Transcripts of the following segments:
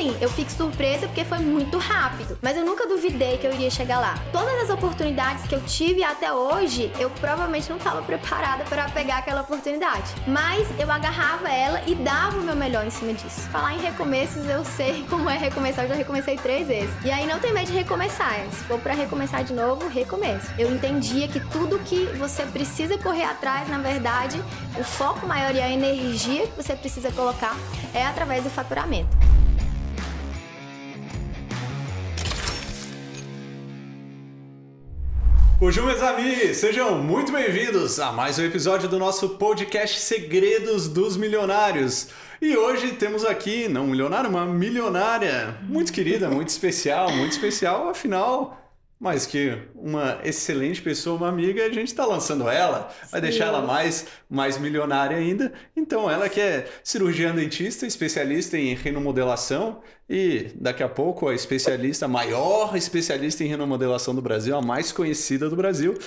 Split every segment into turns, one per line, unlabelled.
assim, eu fico surpresa porque foi muito rápido. Mas eu nunca duvidei que eu iria chegar lá. Todas as oportunidades que eu tive até hoje, eu provavelmente não estava preparada para pegar aquela oportunidade. Mas eu agarrava ela e dava o meu melhor em cima disso. Falar em recomeços, eu sei como é recomeçar. Eu já recomecei três vezes. E aí não tem medo de recomeçar. Se for para recomeçar de novo, recomeço. Eu entendia que tudo que você precisa correr atrás, na verdade, o foco maior e a energia que você precisa colocar é através do faturamento.
Bonjour, meus amigos! Sejam muito bem-vindos a mais um episódio do nosso podcast Segredos dos Milionários. E hoje temos aqui, não um milionário, uma milionária muito querida, muito especial, muito especial, afinal, mais que uma excelente pessoa, uma amiga, a gente está lançando ela, vai Sim. deixar ela mais, mais milionária ainda. Então, ela que é cirurgiã dentista, especialista em renomodelação e daqui a pouco a especialista, a maior especialista em renomodelação do Brasil, a mais conhecida do Brasil,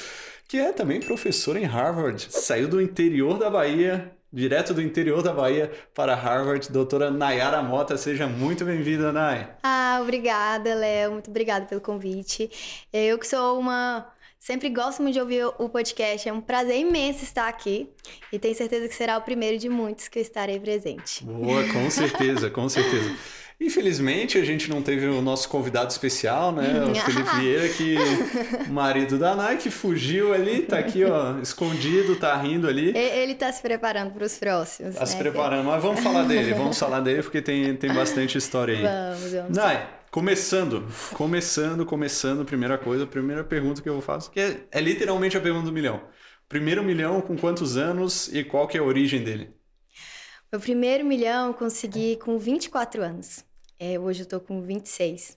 que é também professora em Harvard, saiu do interior da Bahia direto do interior da Bahia para Harvard, doutora Nayara Mota. Seja muito bem-vinda, Nay.
Ah, obrigada, Léo. Muito obrigada pelo convite. Eu que sou uma. Sempre gosto muito de ouvir o podcast. É um prazer imenso estar aqui e tenho certeza que será o primeiro de muitos que eu estarei presente.
Boa, com certeza, com certeza. Infelizmente, a gente não teve o nosso convidado especial, né? O Felipe Vieira, que marido da Nike, fugiu ali, tá aqui, ó, escondido, tá rindo ali.
Ele tá se preparando para os próximos.
Tá né? se preparando, mas vamos falar dele, vamos falar dele, porque tem, tem bastante história aí.
Vamos, vamos.
Nai, começando, começando, começando, primeira coisa, primeira pergunta que eu faço, que é, é literalmente a pergunta do milhão. Primeiro milhão com quantos anos e qual que é a origem dele?
Meu primeiro milhão eu consegui com 24 anos. É, hoje eu tô com 26.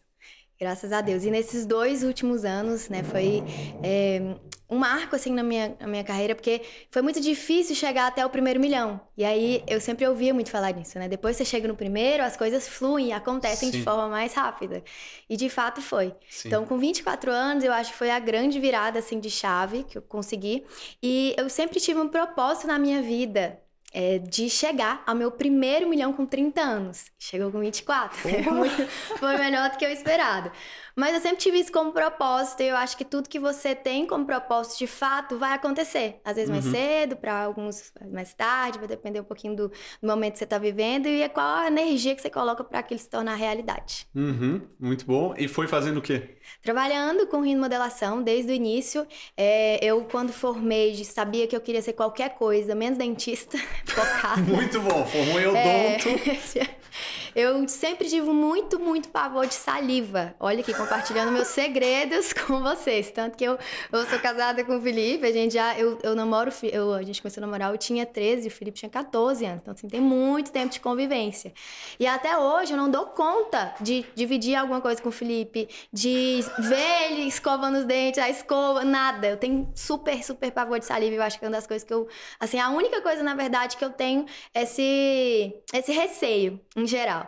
Graças a Deus. E nesses dois últimos anos, né, foi é, um marco, assim, na minha, na minha carreira, porque foi muito difícil chegar até o primeiro milhão. E aí, eu sempre ouvia muito falar nisso, né? Depois você chega no primeiro, as coisas fluem, acontecem Sim. de forma mais rápida. E, de fato, foi. Sim. Então, com 24 anos, eu acho que foi a grande virada, assim, de chave que eu consegui. E eu sempre tive um propósito na minha vida, é, de chegar ao meu primeiro milhão com 30 anos. Chegou com 24. Foi melhor do que eu esperado. Mas eu sempre tive isso como propósito e eu acho que tudo que você tem como propósito de fato vai acontecer. Às vezes uhum. mais cedo, para alguns mais tarde, vai depender um pouquinho do, do momento que você está vivendo e é qual a energia que você coloca para aquilo se tornar realidade.
Uhum. Muito bom. E foi fazendo o quê?
Trabalhando com modelação desde o início. É, eu, quando formei, sabia que eu queria ser qualquer coisa, menos dentista, focado.
Muito bom. Formou em odonto. É...
Eu sempre tive muito, muito pavor de saliva. Olha aqui, compartilhando meus segredos com vocês. Tanto que eu, eu sou casada com o Felipe, a gente já. Eu, eu namoro, eu, a gente começou a namorar, eu tinha 13 e o Felipe tinha 14 anos. Então, assim, tem muito tempo de convivência. E até hoje eu não dou conta de dividir alguma coisa com o Felipe, de ver ele escovando os dentes, a escova, nada. Eu tenho super, super pavor de saliva. Eu acho que é uma das coisas que eu. Assim, a única coisa, na verdade, que eu tenho é esse, esse receio, em geral.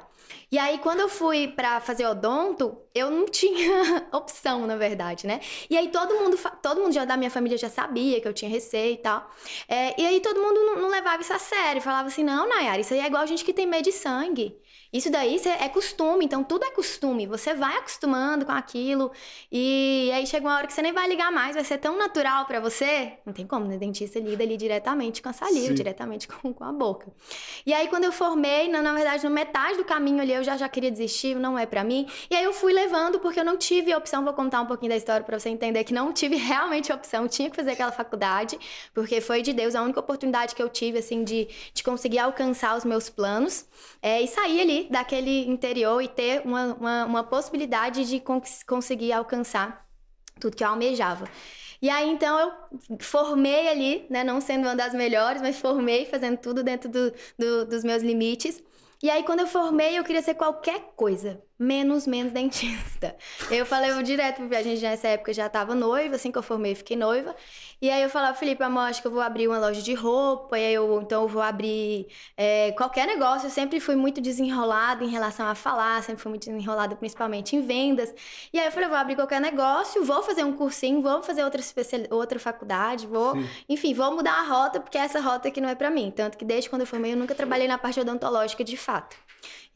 E aí, quando eu fui para fazer odonto, eu não tinha opção, na verdade, né? E aí, todo mundo, todo mundo já da minha família já sabia que eu tinha receio e tal. É, e aí, todo mundo não, não, levava isso a sério. Falava assim, não, Nayara, isso aí é igual a gente que tem medo de sangue. Isso daí é costume, então tudo é costume. Você vai acostumando com aquilo e aí chega uma hora que você nem vai ligar mais, vai ser tão natural para você. Não tem como, né? O dentista lida ali diretamente com a saliva, Sim. diretamente com, com, a boca. E aí quando eu formei, na, na verdade, no metade do caminho ali, eu já, já queria desistir, não é para mim. E aí eu fui levando porque eu não tive opção, vou contar um pouquinho da história para você entender que não tive realmente opção, eu tinha que fazer aquela faculdade, porque foi de Deus a única oportunidade que eu tive, assim, de, de conseguir alcançar os meus planos é, e sair ali daquele interior e ter uma, uma, uma possibilidade de cons conseguir alcançar tudo que eu almejava. E aí, então, eu formei ali, né? Não sendo uma das melhores, mas formei fazendo tudo dentro do, do, dos meus limites. E aí, quando eu formei, eu queria ser qualquer coisa menos, menos dentista. Eu falei eu direto, a gente nessa época já tava noiva, assim que eu formei, fiquei noiva. E aí eu falava, Felipe, amor, acho que eu vou abrir uma loja de roupa, e aí eu, então eu vou abrir é, qualquer negócio. Eu sempre fui muito desenrolada em relação a falar, sempre fui muito desenrolada principalmente em vendas. E aí eu falei, eu vou abrir qualquer negócio, vou fazer um cursinho, vou fazer outra, especial... outra faculdade, vou, Sim. enfim, vou mudar a rota, porque essa rota aqui não é para mim. Tanto que desde quando eu formei, eu nunca trabalhei na parte odontológica de fato.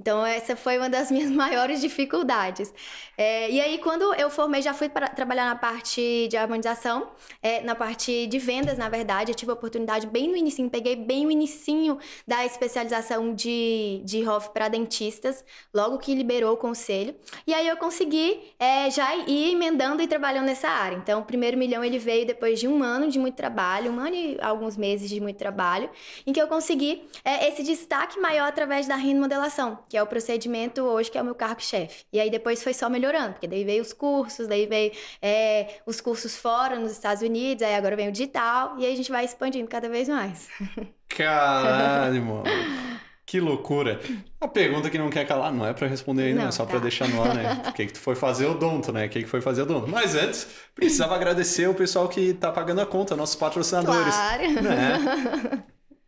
Então, essa foi uma das minhas maiores dificuldades. É, e aí, quando eu formei, já fui para trabalhar na parte de harmonização, é, na parte de vendas, na verdade. Eu tive a oportunidade bem no início, peguei bem o inicinho da especialização de, de HOF para dentistas, logo que liberou o conselho. E aí, eu consegui é, já ir emendando e trabalhando nessa área. Então, o primeiro milhão, ele veio depois de um ano de muito trabalho, um ano e alguns meses de muito trabalho, em que eu consegui é, esse destaque maior através da modelação que é o procedimento hoje que é o meu cargo-chefe. E aí depois foi só melhorando, porque daí veio os cursos, daí veio é, os cursos fora nos Estados Unidos, aí agora vem o digital, e aí a gente vai expandindo cada vez mais.
Caralho, mano. Que loucura. A pergunta que não quer calar não é para responder aí, não, é só tá. para deixar no ar, né? O que, que tu foi fazer o donto, né? O que, que foi fazer o donto. Mas antes, precisava agradecer o pessoal que tá pagando a conta, nossos patrocinadores.
Claro.
Né?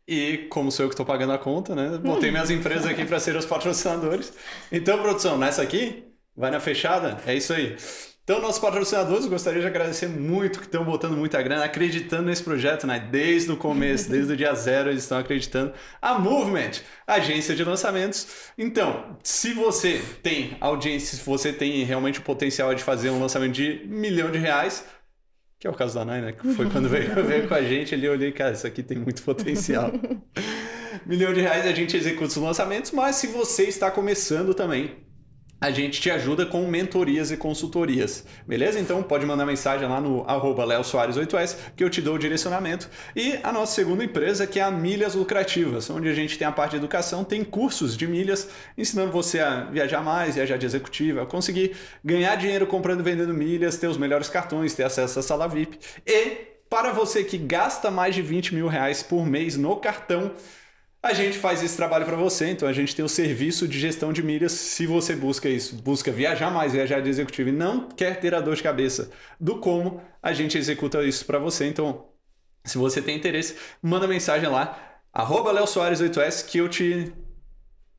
E como sou eu que estou pagando a conta, né? Botei minhas empresas aqui para ser os patrocinadores. Então, produção, nessa aqui, vai na fechada, é isso aí. Então, nossos patrocinadores, gostaria de agradecer muito que estão botando muita grana, acreditando nesse projeto, né? Desde o começo, desde o dia zero, eles estão acreditando. A Movement, agência de lançamentos. Então, se você tem audiência, se você tem realmente o potencial de fazer um lançamento de milhão de reais, que é o caso da Nai, né? Que foi quando veio, veio com a gente ali, eu olhei, cara, isso aqui tem muito potencial. Milhão de reais a gente executa os lançamentos, mas se você está começando também, a gente te ajuda com mentorias e consultorias, beleza? Então pode mandar mensagem lá no arroba 8S que eu te dou o direcionamento. E a nossa segunda empresa que é a Milhas Lucrativas, onde a gente tem a parte de educação, tem cursos de milhas ensinando você a viajar mais, viajar de executiva, conseguir ganhar dinheiro comprando e vendendo milhas, ter os melhores cartões, ter acesso à sala VIP. E para você que gasta mais de 20 mil reais por mês no cartão, a gente faz esse trabalho para você, então a gente tem o serviço de gestão de milhas. Se você busca isso, busca viajar mais, viajar de executivo e não quer ter a dor de cabeça do como, a gente executa isso para você. Então, se você tem interesse, manda mensagem lá, arroba Soares 8S, que eu te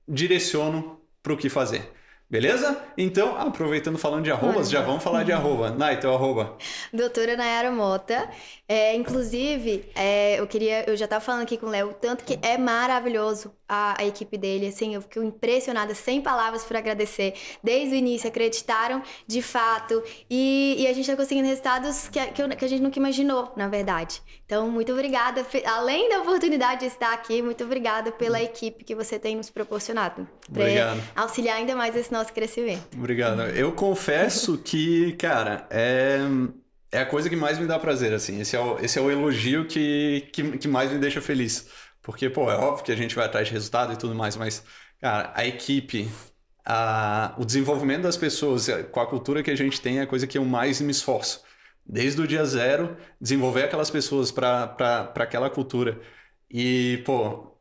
direciono para o que fazer. Beleza? Então, aproveitando falando de arrobas, já vamos falar de arroba. Nai, teu arroba.
Doutora Nayara Mota. É, inclusive, é, eu queria, eu já estava falando aqui com o Léo, tanto que é maravilhoso a, a, equipe dele, assim, eu fico impressionada, sem palavras para agradecer. Desde o início, acreditaram de fato, e, e a gente está conseguindo resultados que, que, que, a gente nunca imaginou, na verdade. Então, muito obrigada, além da oportunidade de estar aqui, muito obrigada pela equipe que você tem nos proporcionado. Para auxiliar ainda mais esse nosso crescimento.
Obrigado. Eu confesso que, cara, é é a coisa que mais me dá prazer, assim. Esse é o, esse é o elogio que, que, que mais me deixa feliz. Porque, pô, é óbvio que a gente vai atrás de resultado e tudo mais, mas, cara, a equipe, a, o desenvolvimento das pessoas, com a cultura que a gente tem, é a coisa que eu mais me esforço. Desde o dia zero, desenvolver aquelas pessoas para aquela cultura. E, pô,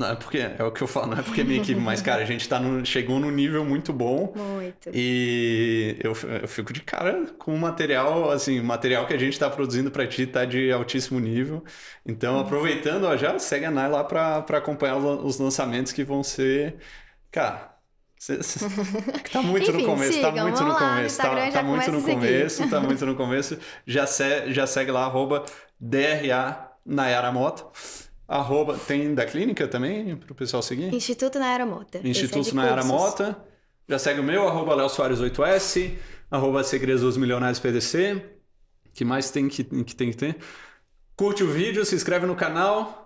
não é porque é o que eu falo, não é porque é minha equipe, mas, cara, a gente tá no, chegou num nível muito bom.
Muito.
E eu, eu fico de cara com o material, assim, o material que a gente tá produzindo para ti tá de altíssimo nível. Então, uhum. aproveitando, ó, já segue a Nai lá para acompanhar os lançamentos que vão ser. Cara, Tá muito
Enfim,
no começo,
sigam,
tá muito no
lá,
começo, tá, tá muito no começo, tá muito no começo. Já, se, já segue lá, arroba DRA Nayara Mota. Arroba, tem da clínica também, para o pessoal seguir?
Instituto Nayara Mota.
É Instituto é Nayara Mota. Já segue o meu, arroba Léo Soares 8S, arroba Segredos dos Milionários PDC. que mais tem que, que tem que ter? Curte o vídeo, se inscreve no canal,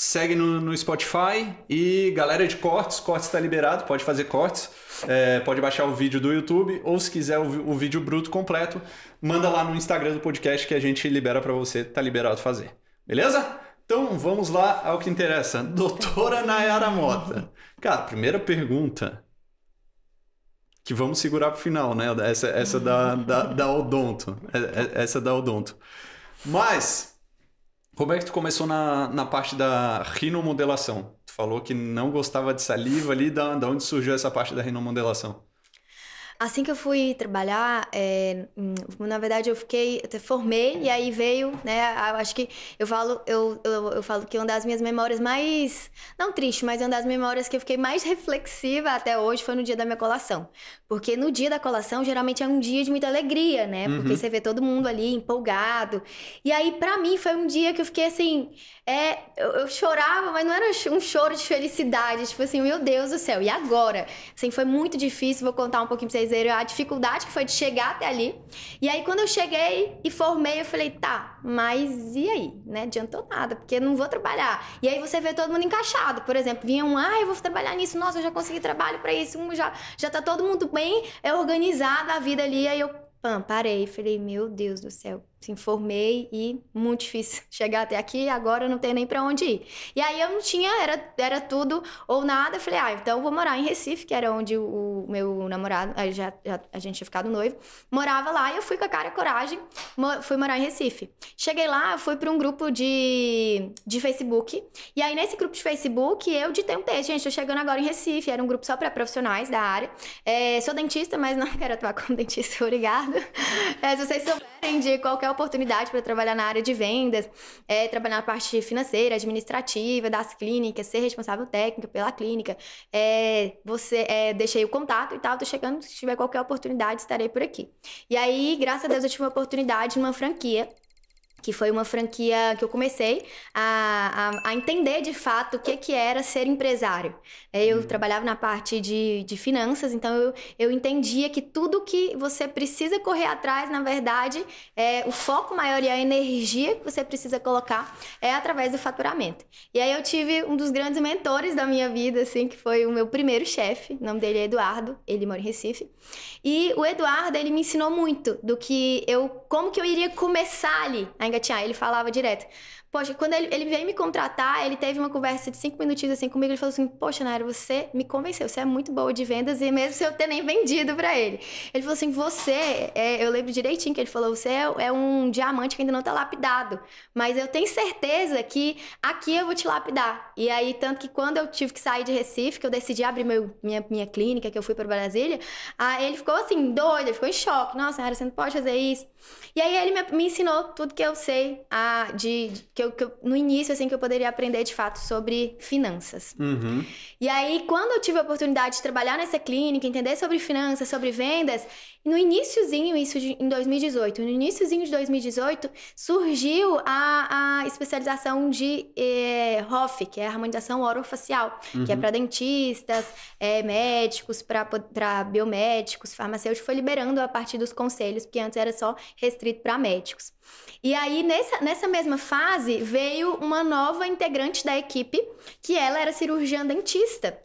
segue no, no Spotify e galera de cortes, cortes está liberado, pode fazer cortes, é, pode baixar o vídeo do YouTube ou se quiser o, o vídeo bruto completo, manda lá no Instagram do podcast que a gente libera para você, tá liberado fazer. Beleza? Então vamos lá ao que interessa. Doutora Nayara Mota. Cara, primeira pergunta. Que vamos segurar para o final, né? Essa, essa da, da, da Odonto. É, é, essa da Odonto. Mas, como é que tu começou na, na parte da rinomodelação? Tu falou que não gostava de saliva ali, da, da onde surgiu essa parte da rinomodelação?
Assim que eu fui trabalhar, é, na verdade eu fiquei, eu formei e aí veio, né? Eu acho que eu falo, eu, eu, eu, falo que uma das minhas memórias mais, não triste, mas uma das memórias que eu fiquei mais reflexiva até hoje foi no dia da minha colação. Porque no dia da colação geralmente é um dia de muita alegria, né? Porque uhum. você vê todo mundo ali empolgado. E aí para mim foi um dia que eu fiquei assim, é, eu, eu, chorava, mas não era um choro de felicidade, tipo assim, meu Deus do céu, e agora? Assim, foi muito difícil, vou contar um pouquinho pra vocês verem a dificuldade que foi de chegar até ali. E aí, quando eu cheguei e formei, eu falei, tá, mas e aí? Né? Adiantou nada, porque eu não vou trabalhar. E aí você vê todo mundo encaixado, por exemplo, vinha um, ah, eu vou trabalhar nisso, nossa, eu já consegui trabalho para isso, um, já, já tá todo mundo bem é organizado a vida ali, aí eu, pam, parei, falei, meu Deus do céu, se informei e muito difícil chegar até aqui, agora não tem nem para onde ir. E aí eu não tinha, era, era tudo ou nada, eu falei, ah, então vou morar em Recife, que era onde o, meu namorado, já, já, a gente tinha ficado noivo, morava lá e eu fui com a cara coragem, fui morar em Recife. Cheguei lá, fui para um grupo de, de Facebook, e aí nesse grupo de Facebook eu ditei um texto, gente, tô chegando agora em Recife, era um grupo só para profissionais da área, é, sou dentista, mas não quero atuar como dentista, obrigada. É, se vocês souberem de qualquer oportunidade para trabalhar na área de vendas, é, trabalhar na parte financeira, administrativa, das clínicas, ser responsável técnica pela clínica. É, você é, deixei o contato e tal, tô chegando, se tiver qualquer oportunidade, estarei por aqui. E aí, graças a Deus, eu tive uma oportunidade numa franquia que foi uma franquia que eu comecei a, a, a, entender de fato o que, que era ser empresário. É, eu uhum. trabalhava na parte de, de finanças, então eu, eu entendia que tudo que você precisa correr atrás, na verdade, é, o foco maior e a energia que você precisa colocar é através do faturamento. E aí eu tive um dos grandes mentores da minha vida, assim, que foi o meu primeiro chefe, o nome dele é Eduardo, ele mora em Recife. E o Eduardo, ele me ensinou muito do que eu, como que eu iria começar ali a engatinhar. Ele falava direto: Poxa, quando ele, ele veio me contratar, ele teve uma conversa de cinco minutinhos assim comigo. Ele falou assim: Poxa, Naira, você me convenceu, você é muito boa de vendas, e mesmo se eu ter nem vendido para ele. Ele falou assim: Você, é, eu lembro direitinho que ele falou: Você é, é, um diamante que ainda não tá lapidado, mas eu tenho certeza que aqui eu vou te lapidar. E aí, tanto que quando eu tive que sair de Recife, que eu decidi abrir meu, minha, minha clínica, que eu fui para Brasília, aí ele ficou assim, doido, ele ficou em choque: Nossa, Naira, você não pode fazer isso. E aí ele me, me ensinou tudo que eu sei a, de, de que, eu, que eu, no início, assim, que eu poderia aprender de fato sobre finanças.
Uhum.
E aí, quando eu tive a oportunidade de trabalhar nessa clínica, entender sobre finanças, sobre vendas, no iníciozinho, isso de, em 2018, no iníciozinho de 2018, surgiu a, a especialização de eh, HOF, que é a harmonização orofacial, uhum. que é uhum. para dentistas, é, médicos, para biomédicos, farmacêuticos, foi liberando a partir dos conselhos, porque antes era só restrito para médicos. E aí, nessa, nessa mesma fase, veio uma nova integrante da equipe, que ela era cirurgiã dentista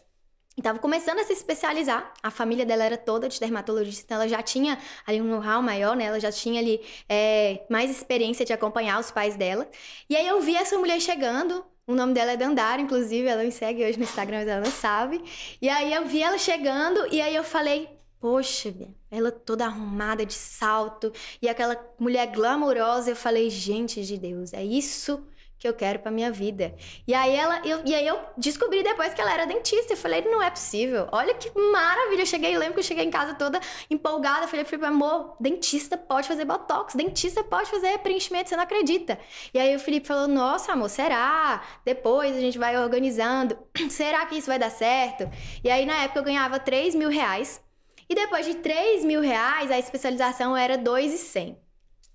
estava começando a se especializar. A família dela era toda de dermatologista, então ela já tinha ali um know-how maior, né? Ela já tinha ali é, mais experiência de acompanhar os pais dela. E aí eu vi essa mulher chegando. O nome dela é Dandara, inclusive, ela me segue hoje no Instagram, mas ela não sabe. E aí eu vi ela chegando e aí eu falei, poxa, ela toda arrumada de salto e aquela mulher glamourosa. Eu falei, gente de Deus, é isso que eu quero para minha vida. E aí ela, eu, e aí eu descobri depois que ela era dentista. Eu falei, não é possível. Olha que maravilha. Eu cheguei, lembro que eu cheguei em casa toda empolgada. Eu falei, falei, amor, dentista pode fazer botox, dentista pode fazer preenchimento, você não acredita. E aí o Felipe falou, nossa, amor, será? Depois a gente vai organizando. será que isso vai dar certo? E aí na época eu ganhava 3 mil reais. E depois de 3 mil reais, a especialização era 2,100.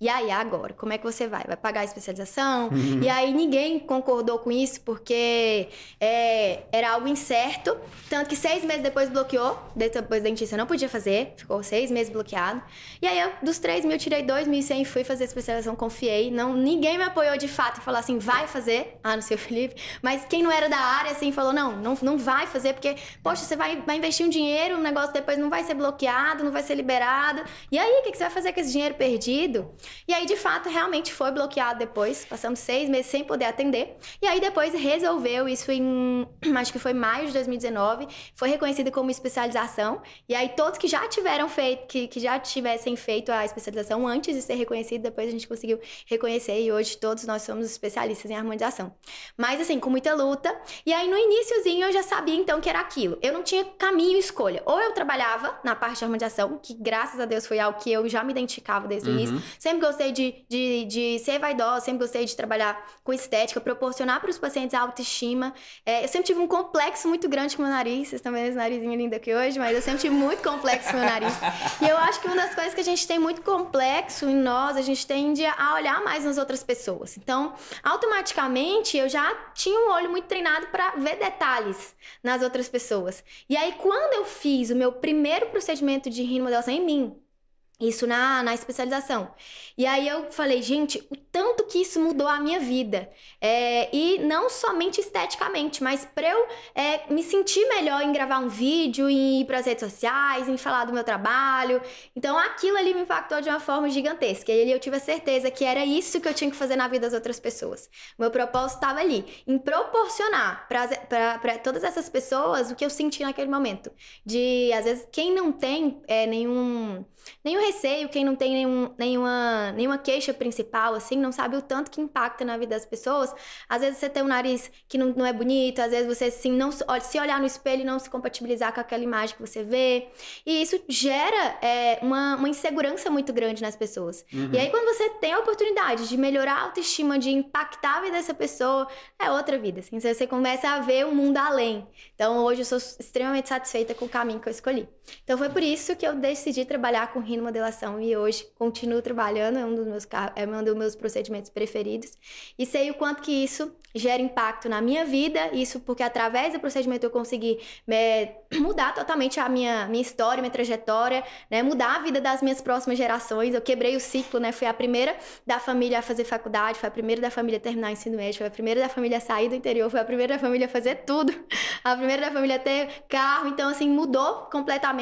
E aí, agora, como é que você vai? Vai pagar a especialização? Uhum. E aí ninguém concordou com isso porque é, era algo incerto. Tanto que seis meses depois bloqueou. Depois da dentista não podia fazer. Ficou seis meses bloqueado. E aí, eu, dos três mil, tirei dois mil e fui fazer a especialização, confiei. Não, ninguém me apoiou de fato e falou assim, vai fazer. Ah, no seu Felipe. Mas quem não era da área, assim, falou, não, não, não vai fazer porque, poxa, você vai, vai investir um dinheiro, o negócio depois não vai ser bloqueado, não vai ser liberado. E aí, o que, que você vai fazer com esse dinheiro perdido? E aí, de fato, realmente foi bloqueado depois. Passamos seis meses sem poder atender. E aí, depois resolveu isso em, acho que foi maio de 2019. Foi reconhecido como especialização. E aí, todos que já tiveram feito, que, que já tivessem feito a especialização antes de ser reconhecido, depois a gente conseguiu reconhecer. E hoje todos nós somos especialistas em harmonização. Mas, assim, com muita luta. E aí, no iníciozinho, eu já sabia então que era aquilo. Eu não tinha caminho e escolha. Ou eu trabalhava na parte de harmonização, que graças a Deus foi algo que eu já me identificava desde o uhum. início. Sempre gostei de, de, de ser vaidosa, sempre gostei de trabalhar com estética, proporcionar para os pacientes autoestima. É, eu sempre tive um complexo muito grande com o meu nariz. Vocês estão vendo esse narizinho lindo aqui hoje, mas eu sempre tive muito complexo com meu nariz. E eu acho que uma das coisas que a gente tem muito complexo em nós, a gente tende a olhar mais nas outras pessoas. Então, automaticamente, eu já tinha um olho muito treinado para ver detalhes nas outras pessoas. E aí, quando eu fiz o meu primeiro procedimento de rinodelação em mim, isso na, na especialização. E aí eu falei, gente, o tanto que isso mudou a minha vida. É, e não somente esteticamente, mas para eu é, me sentir melhor em gravar um vídeo, em ir para as redes sociais, em falar do meu trabalho. Então aquilo ali me impactou de uma forma gigantesca. E ali eu tive a certeza que era isso que eu tinha que fazer na vida das outras pessoas. Meu propósito estava ali, em proporcionar para todas essas pessoas o que eu senti naquele momento. De, às vezes, quem não tem é, nenhum, nenhum receio, quem não tem nenhum, nenhuma, nenhuma queixa principal, assim, não sabe o tanto que impacta na vida das pessoas. Às vezes você tem um nariz que não, não é bonito, às vezes você, assim, não se olhar no espelho e não se compatibilizar com aquela imagem que você vê. E isso gera é, uma, uma insegurança muito grande nas pessoas. Uhum. E aí, quando você tem a oportunidade de melhorar a autoestima, de impactar a vida dessa pessoa, é outra vida, assim, você começa a ver o mundo além. Então, hoje eu sou extremamente satisfeita com o caminho que eu escolhi. Então, foi por isso que eu decidi trabalhar com rino modelação e hoje continuo trabalhando, é um dos meus, é um dos meus procedimentos preferidos. E sei o quanto que isso gera impacto na minha vida, isso porque através do procedimento eu consegui me, mudar totalmente a minha, minha história, minha trajetória, né? mudar a vida das minhas próximas gerações. Eu quebrei o ciclo, né? Fui a primeira da família a fazer faculdade, foi a primeira da família a terminar o ensino médio, foi a primeira da família a sair do interior, foi a primeira da família a fazer tudo, a primeira da família a ter carro. Então, assim, mudou completamente,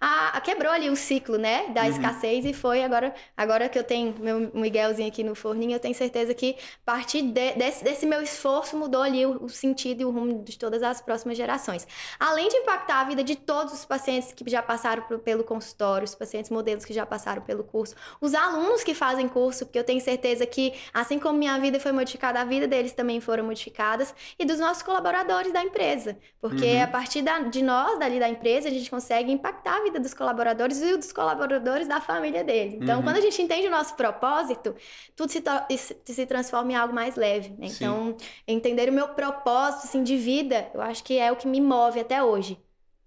a, a quebrou ali o ciclo, né? Da uhum. escassez e foi agora, agora que eu tenho meu Miguelzinho aqui no forninho, eu tenho certeza que a partir de, desse, desse meu esforço mudou ali o, o, sentido e o rumo de todas as próximas gerações. Além de impactar a vida de todos os pacientes que já passaram por, pelo consultório, os pacientes modelos que já passaram pelo curso, os alunos que fazem curso, porque eu tenho certeza que, assim como minha vida foi modificada, a vida deles também foram modificadas, e dos nossos colaboradores da empresa. Porque uhum. a partir da, de nós, dali da empresa, a gente consegue impactar a vida dos colaboradores e dos colaboradores da família deles. Então, uhum. quando a gente entende o nosso propósito, tudo se, se transforma em algo mais leve. Né? Então, entender o meu propósito assim, de vida, eu acho que é o que me move até hoje.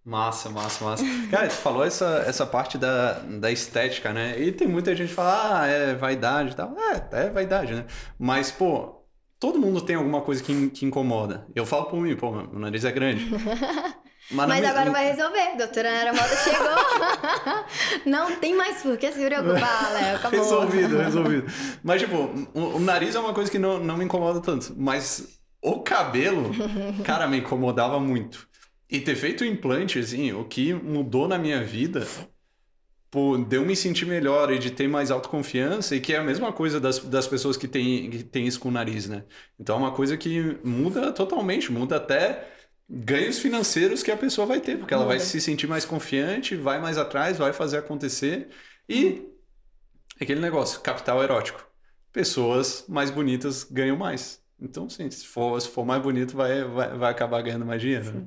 Massa, massa, massa. Cara, tu falou essa, essa parte da, da estética, né? E tem muita gente que fala, ah, é vaidade e tal. É, é vaidade, né? Mas, pô, todo mundo tem alguma coisa que, que incomoda. Eu falo por mim, pô, meu nariz é grande.
Mas, Mas agora vai resolver. Doutora Ana Moda chegou. não tem mais por que se preocupar, Léo. Acabou.
Resolvido, resolvido. Mas, tipo, o, o, nariz é uma coisa que não, não me incomoda tanto. Mas o cabelo, cara, me incomodava muito. E ter feito o implante, assim, o que mudou na minha vida, pô, deu me sentir melhor e de ter mais autoconfiança, e que é a mesma coisa das, das pessoas que têm, que têm isso com o nariz, né? Então é uma coisa que muda totalmente, muda até ganhos financeiros que a pessoa vai ter, porque ela vai se sentir mais confiante, vai mais atrás, vai fazer acontecer. E aquele negócio, capital erótico. Pessoas mais bonitas ganham mais. Então, sim, se for, se for mais bonito, vai, vai, vai acabar ganhando mais dinheiro. Né?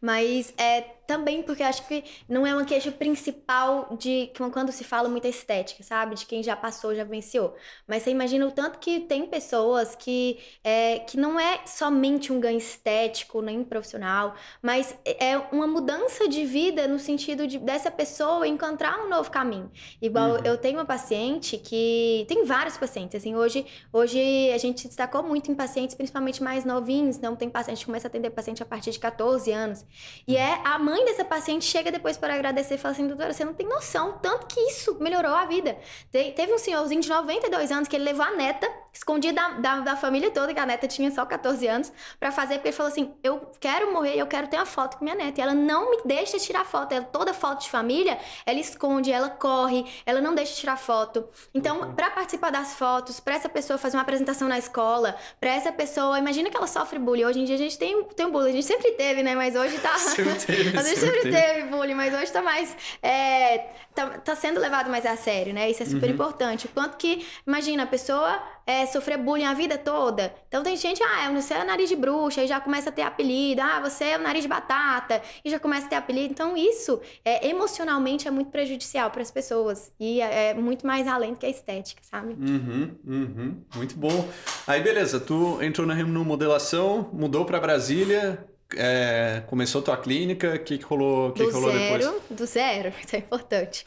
Mas é também porque acho que não é uma queixa principal de quando se fala muita estética, sabe? De quem já passou, já venceu. Mas você imagina o tanto que tem pessoas que, é, que não é somente um ganho estético, nem profissional, mas é uma mudança de vida no sentido de dessa pessoa encontrar um novo caminho. Igual uhum. eu tenho uma paciente que. Tem vários pacientes, assim, hoje, hoje a gente destacou muito em pacientes, principalmente mais novinhos, não tem paciente, a gente começa a atender paciente a partir de 14 anos. E é a mãe mãe dessa paciente chega depois para agradecer e fala assim: doutora, você não tem noção, tanto que isso melhorou a vida. Te, teve um senhorzinho de 92 anos que ele levou a neta escondi da, da, da, família toda, que a neta tinha só 14 anos, para fazer, porque ele falou assim: eu quero morrer, eu quero ter uma foto com minha neta. E ela não me deixa tirar foto. Ela, toda foto de família, ela esconde, ela corre, ela não deixa tirar foto. Então, uhum. para participar das fotos, para essa pessoa fazer uma apresentação na escola, para essa pessoa, imagina que ela sofre bullying. Hoje em dia a gente tem, tem um bullying, a gente sempre teve, né? Mas hoje tá.
Sempre teve,
a gente sempre teve. teve bullying, mas hoje tá mais. É, tá, tá sendo levado mais a sério, né? Isso é super uhum. importante. O quanto que, imagina, a pessoa é, sofrer bullying a vida toda. Então tem gente, ah, você é nariz de bruxa, e já começa a ter apelido. Ah, você é o nariz de batata, e já começa a ter apelido. Então isso, é, emocionalmente, é muito prejudicial para as pessoas. E é, é, muito mais além do que a estética, sabe?
Uhum, uhum. Muito bom. Aí, beleza, tu entrou na remodelação, mudou para Brasília, é, começou tua clínica, o que, que rolou, que
do
que rolou
zero,
depois?
Do zero, isso é importante.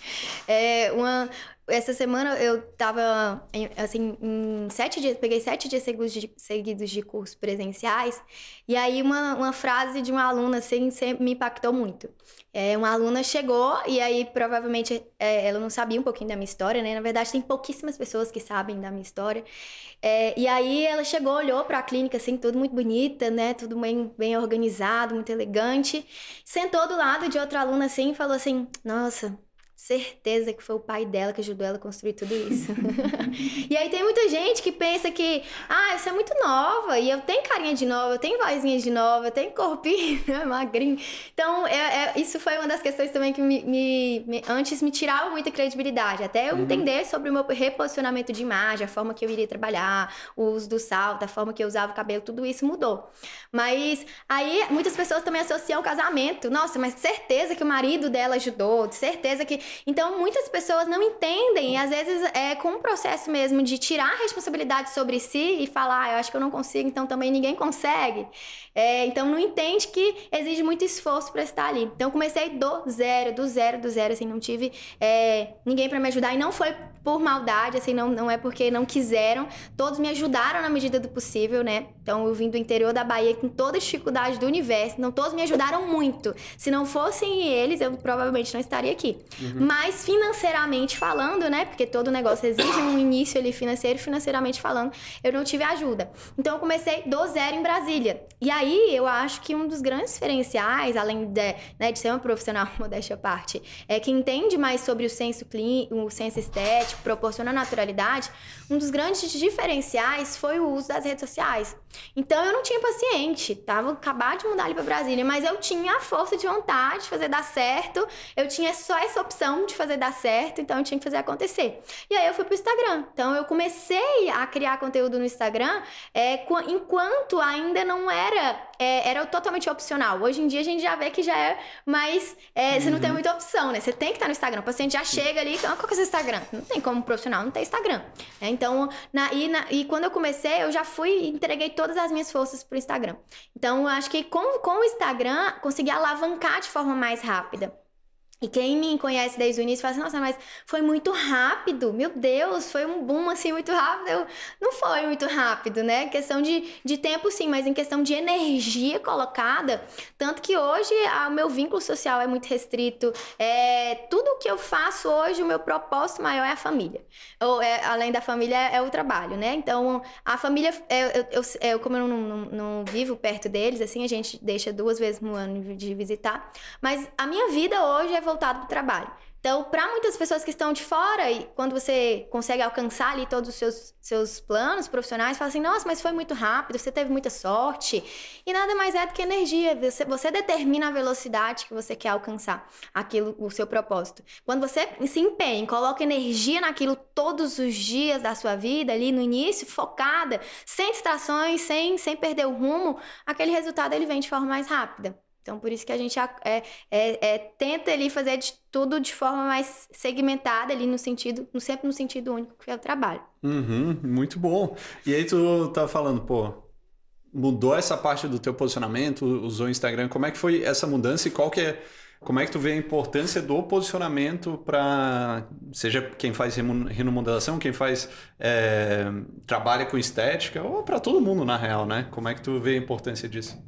É uma, essa semana eu tava, assim, em sete dias, peguei sete dias seguidos de, cursos presenciais, e aí uma, uma frase de uma aluna, assim, me impactou muito. É, uma aluna chegou, e aí provavelmente é, ela não sabia um pouquinho da minha história, né? Na verdade, tem pouquíssimas pessoas que sabem da minha história. É, e aí ela chegou, olhou para a clínica, assim, tudo muito bonita, né? Tudo bem, bem organizado, muito elegante. Sentou do lado de outra aluna, assim, e falou assim, nossa certeza que foi o pai dela que ajudou ela a construir tudo isso. e aí tem muita gente que pensa que, ah, você é muito nova, e eu tenho carinha de nova, eu tenho vozinha de nova, eu tenho corpinho né, magrinho. Então, é, é, isso foi uma das questões também que me, me, me antes me tirava muita credibilidade, até eu uhum. entender sobre o meu reposicionamento de imagem, a forma que eu iria trabalhar, o uso do salto, a forma que eu usava o cabelo, tudo isso mudou. Mas aí muitas pessoas também associam o casamento. Nossa, mas certeza que o marido dela ajudou, de certeza que então, muitas pessoas não entendem, e às vezes é com um processo mesmo de tirar a responsabilidade sobre si e falar, ah, eu acho que eu não consigo, então também ninguém consegue. É, então, não entende que exige muito esforço para estar ali. Então, comecei do zero, do zero, do zero, assim, não tive é, ninguém para me ajudar, e não foi por maldade, assim, não, não é porque não quiseram. Todos me ajudaram na medida do possível, né? Então, eu vim do interior da Bahia com toda a dificuldade do universo, então todos me ajudaram muito. Se não fossem eles, eu provavelmente não estaria aqui. Uhum. Mas financeiramente falando, né? Porque todo negócio exige um início ali financeiro, financeiramente falando, eu não tive ajuda. Então eu comecei do zero em Brasília. E aí eu acho que um dos grandes diferenciais, além de, né, de ser uma profissional, modéstia à parte, é que entende mais sobre o senso clínico, o senso estético, proporciona naturalidade, um dos grandes diferenciais foi o uso das redes sociais. Então eu não tinha paciente, tava acabar de mudar ali para Brasília, mas eu tinha a força de vontade de fazer dar certo. Eu tinha só essa opção de fazer dar certo, então eu tinha que fazer acontecer. E aí eu fui pro Instagram. Então eu comecei a criar conteúdo no Instagram é, enquanto ainda não era é, era totalmente opcional. Hoje em dia a gente já vê que já é mais. É, você não tem uhum. muita opção, né? Você tem que estar no Instagram. O paciente já chega ali, ah, qual que é o seu Instagram? Não tem como profissional, não tem Instagram. É, então, na, e, na, e quando eu comecei, eu já fui e entreguei todas as minhas forças pro Instagram. Então, eu acho que com, com o Instagram, consegui alavancar de forma mais rápida. E quem me conhece desde o início fala assim, nossa, mas foi muito rápido, meu Deus, foi um boom assim muito rápido. Eu, não foi muito rápido, né? Questão de, de tempo sim, mas em questão de energia colocada. Tanto que hoje o meu vínculo social é muito restrito. É, tudo que eu faço hoje, o meu propósito maior é a família. Ou é, além da família, é, o trabalho, né? Então, a família, é, eu, eu, eu como eu não, não, não vivo perto deles, assim, a gente deixa duas vezes no ano de visitar. Mas a minha vida hoje é voltado para o trabalho. Então, para muitas pessoas que estão de fora, e quando você consegue alcançar ali todos os seus, seus planos profissionais, fala assim: nossa, mas foi muito rápido, você teve muita sorte. E nada mais é do que energia. Você, você determina a velocidade que você quer alcançar aquilo, o seu propósito. Quando você se empenha, coloca energia naquilo todos os dias da sua vida, ali no início, focada, sem distrações, sem, sem perder o rumo, aquele resultado ele vem de forma mais rápida. Então, por isso que a gente é, é, é, tenta ali fazer de tudo de forma mais segmentada ali no sentido, sempre no sentido único que é o trabalho.
Uhum, muito bom. E aí tu tá falando, pô, mudou essa parte do teu posicionamento, usou o Instagram, como é que foi essa mudança e qual que é, como é que tu vê a importância do posicionamento para, seja quem faz remodelação, quem faz, é, trabalha com estética, ou para todo mundo na real, né? Como é que tu vê a importância disso?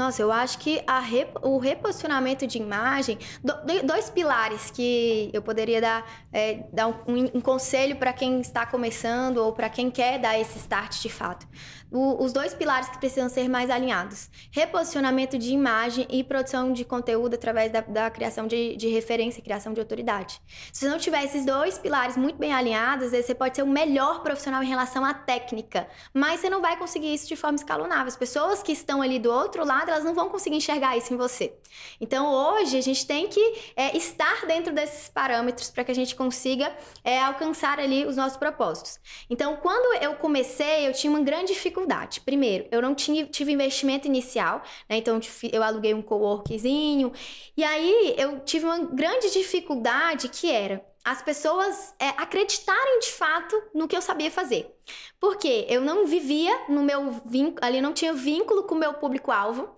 Nossa, eu acho que rep, o reposicionamento de imagem, do, dois pilares que eu poderia dar, é, dar um, um, um conselho para quem está começando ou para quem quer dar esse start de fato o, os dois pilares que precisam ser mais alinhados: reposicionamento de imagem e produção de conteúdo através da, da criação de, de referência, criação de autoridade. Se não tiver esses dois pilares muito bem alinhados, você pode ser o melhor profissional em relação à técnica, mas você não vai conseguir isso de forma escalonável. As pessoas que estão ali do outro lado, elas não vão conseguir enxergar isso em você. Então, hoje, a gente tem que é, estar dentro desses parâmetros para que a gente consiga é, alcançar ali os nossos propósitos. Então, quando eu comecei, eu tinha uma grande dificuldade dificuldade. Primeiro, eu não tinha, tive investimento inicial, né? Então eu aluguei um coworkzinho. E aí eu tive uma grande dificuldade que era as pessoas é, acreditarem de fato no que eu sabia fazer. Porque eu não vivia no meu vínculo, ali não tinha vínculo com o meu público-alvo.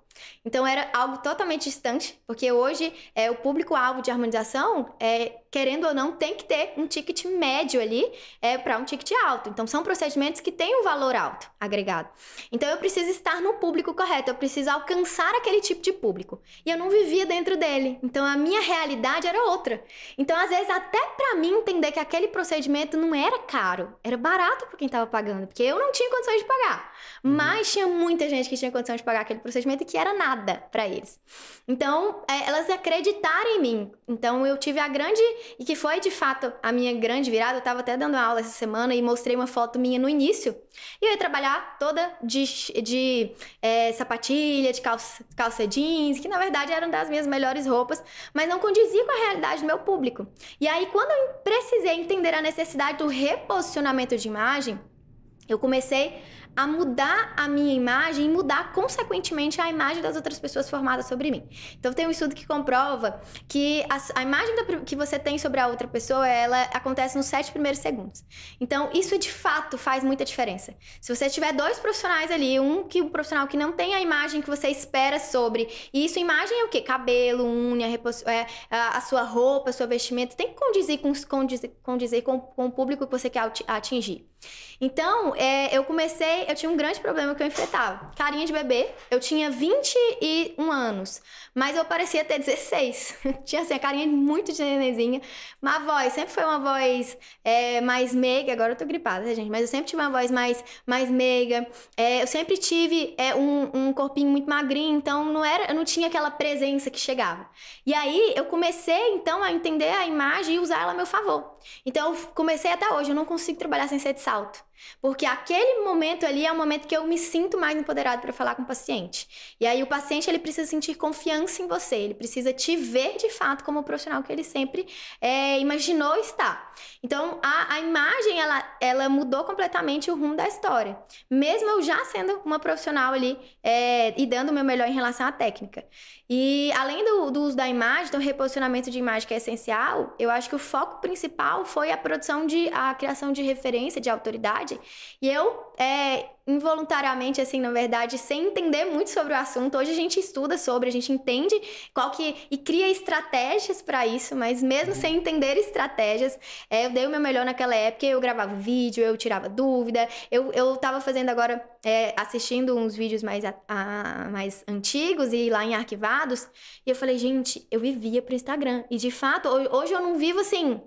Então era algo totalmente distante, porque hoje é o público-alvo de harmonização é querendo ou não, tem que ter um ticket médio ali é, para um ticket alto. Então, são procedimentos que têm um valor alto agregado. Então, eu preciso estar no público correto, eu preciso alcançar aquele tipo de público. E eu não vivia dentro dele. Então, a minha realidade era outra. Então, às vezes, até para mim entender que aquele procedimento não era caro, era barato para quem estava pagando, porque eu não tinha condições de pagar. Uhum. Mas tinha muita gente que tinha condição de pagar aquele procedimento e que era nada para eles. Então, é, elas acreditaram em mim. Então, eu tive a grande e que foi de fato a minha grande virada. Eu estava até dando aula essa semana e mostrei uma foto minha no início. E eu ia trabalhar toda de, de é, sapatilha, de calça, calça jeans, que na verdade eram das minhas melhores roupas, mas não condizia com a realidade do meu público. E aí, quando eu precisei entender a necessidade do reposicionamento de imagem, eu comecei a mudar a minha imagem e mudar, consequentemente, a imagem das outras pessoas formadas sobre mim. Então, tem um estudo que comprova que a, a imagem da, que você tem sobre a outra pessoa, ela acontece nos sete primeiros segundos. Então, isso de fato faz muita diferença. Se você tiver dois profissionais ali, um que um profissional que não tem a imagem que você espera sobre, e isso, imagem é o quê? Cabelo, unha, é, a, a, sua roupa, a sua vestimenta, tem que condizer com, com, com o público que você quer atingir. Então, é, eu comecei, eu tinha um grande problema que eu enfrentava. Carinha de bebê, eu tinha 21 anos, mas eu parecia ter 16. tinha assim, a carinha muito de nenenzinha. Mas a voz sempre foi uma voz é, mais meiga, agora eu tô gripada, né, gente? Mas eu sempre tive uma voz mais, mais meiga. É, eu sempre tive é, um, um corpinho muito magrinho, então não era, eu não tinha aquela presença que chegava. E aí eu comecei, então, a entender a imagem e usar ela a meu favor. Então, eu comecei até hoje, eu não consigo trabalhar sem ser de salto. Porque aquele momento ali é o momento que eu me sinto mais empoderado para falar com o paciente. E aí o paciente ele precisa sentir confiança em você, ele precisa te ver de fato como o profissional que ele sempre é, imaginou estar. Então a, a imagem ela, ela mudou completamente o rumo da história, mesmo eu já sendo uma profissional ali é, e dando o meu melhor em relação à técnica. E além do, do uso da imagem, do reposicionamento de imagem que é essencial, eu acho que o foco principal foi a produção de a criação de referência, de autoridade. E eu é, involuntariamente, assim, na verdade, sem entender muito sobre o assunto. Hoje a gente estuda sobre, a gente entende qual que. e cria estratégias para isso, mas mesmo sem entender estratégias, é, eu dei o meu melhor naquela época. Eu gravava vídeo, eu tirava dúvida, eu, eu tava fazendo agora, é, assistindo uns vídeos mais, a, a, mais antigos e lá em arquivados, e eu falei, gente, eu vivia pro Instagram. E de fato, hoje eu não vivo assim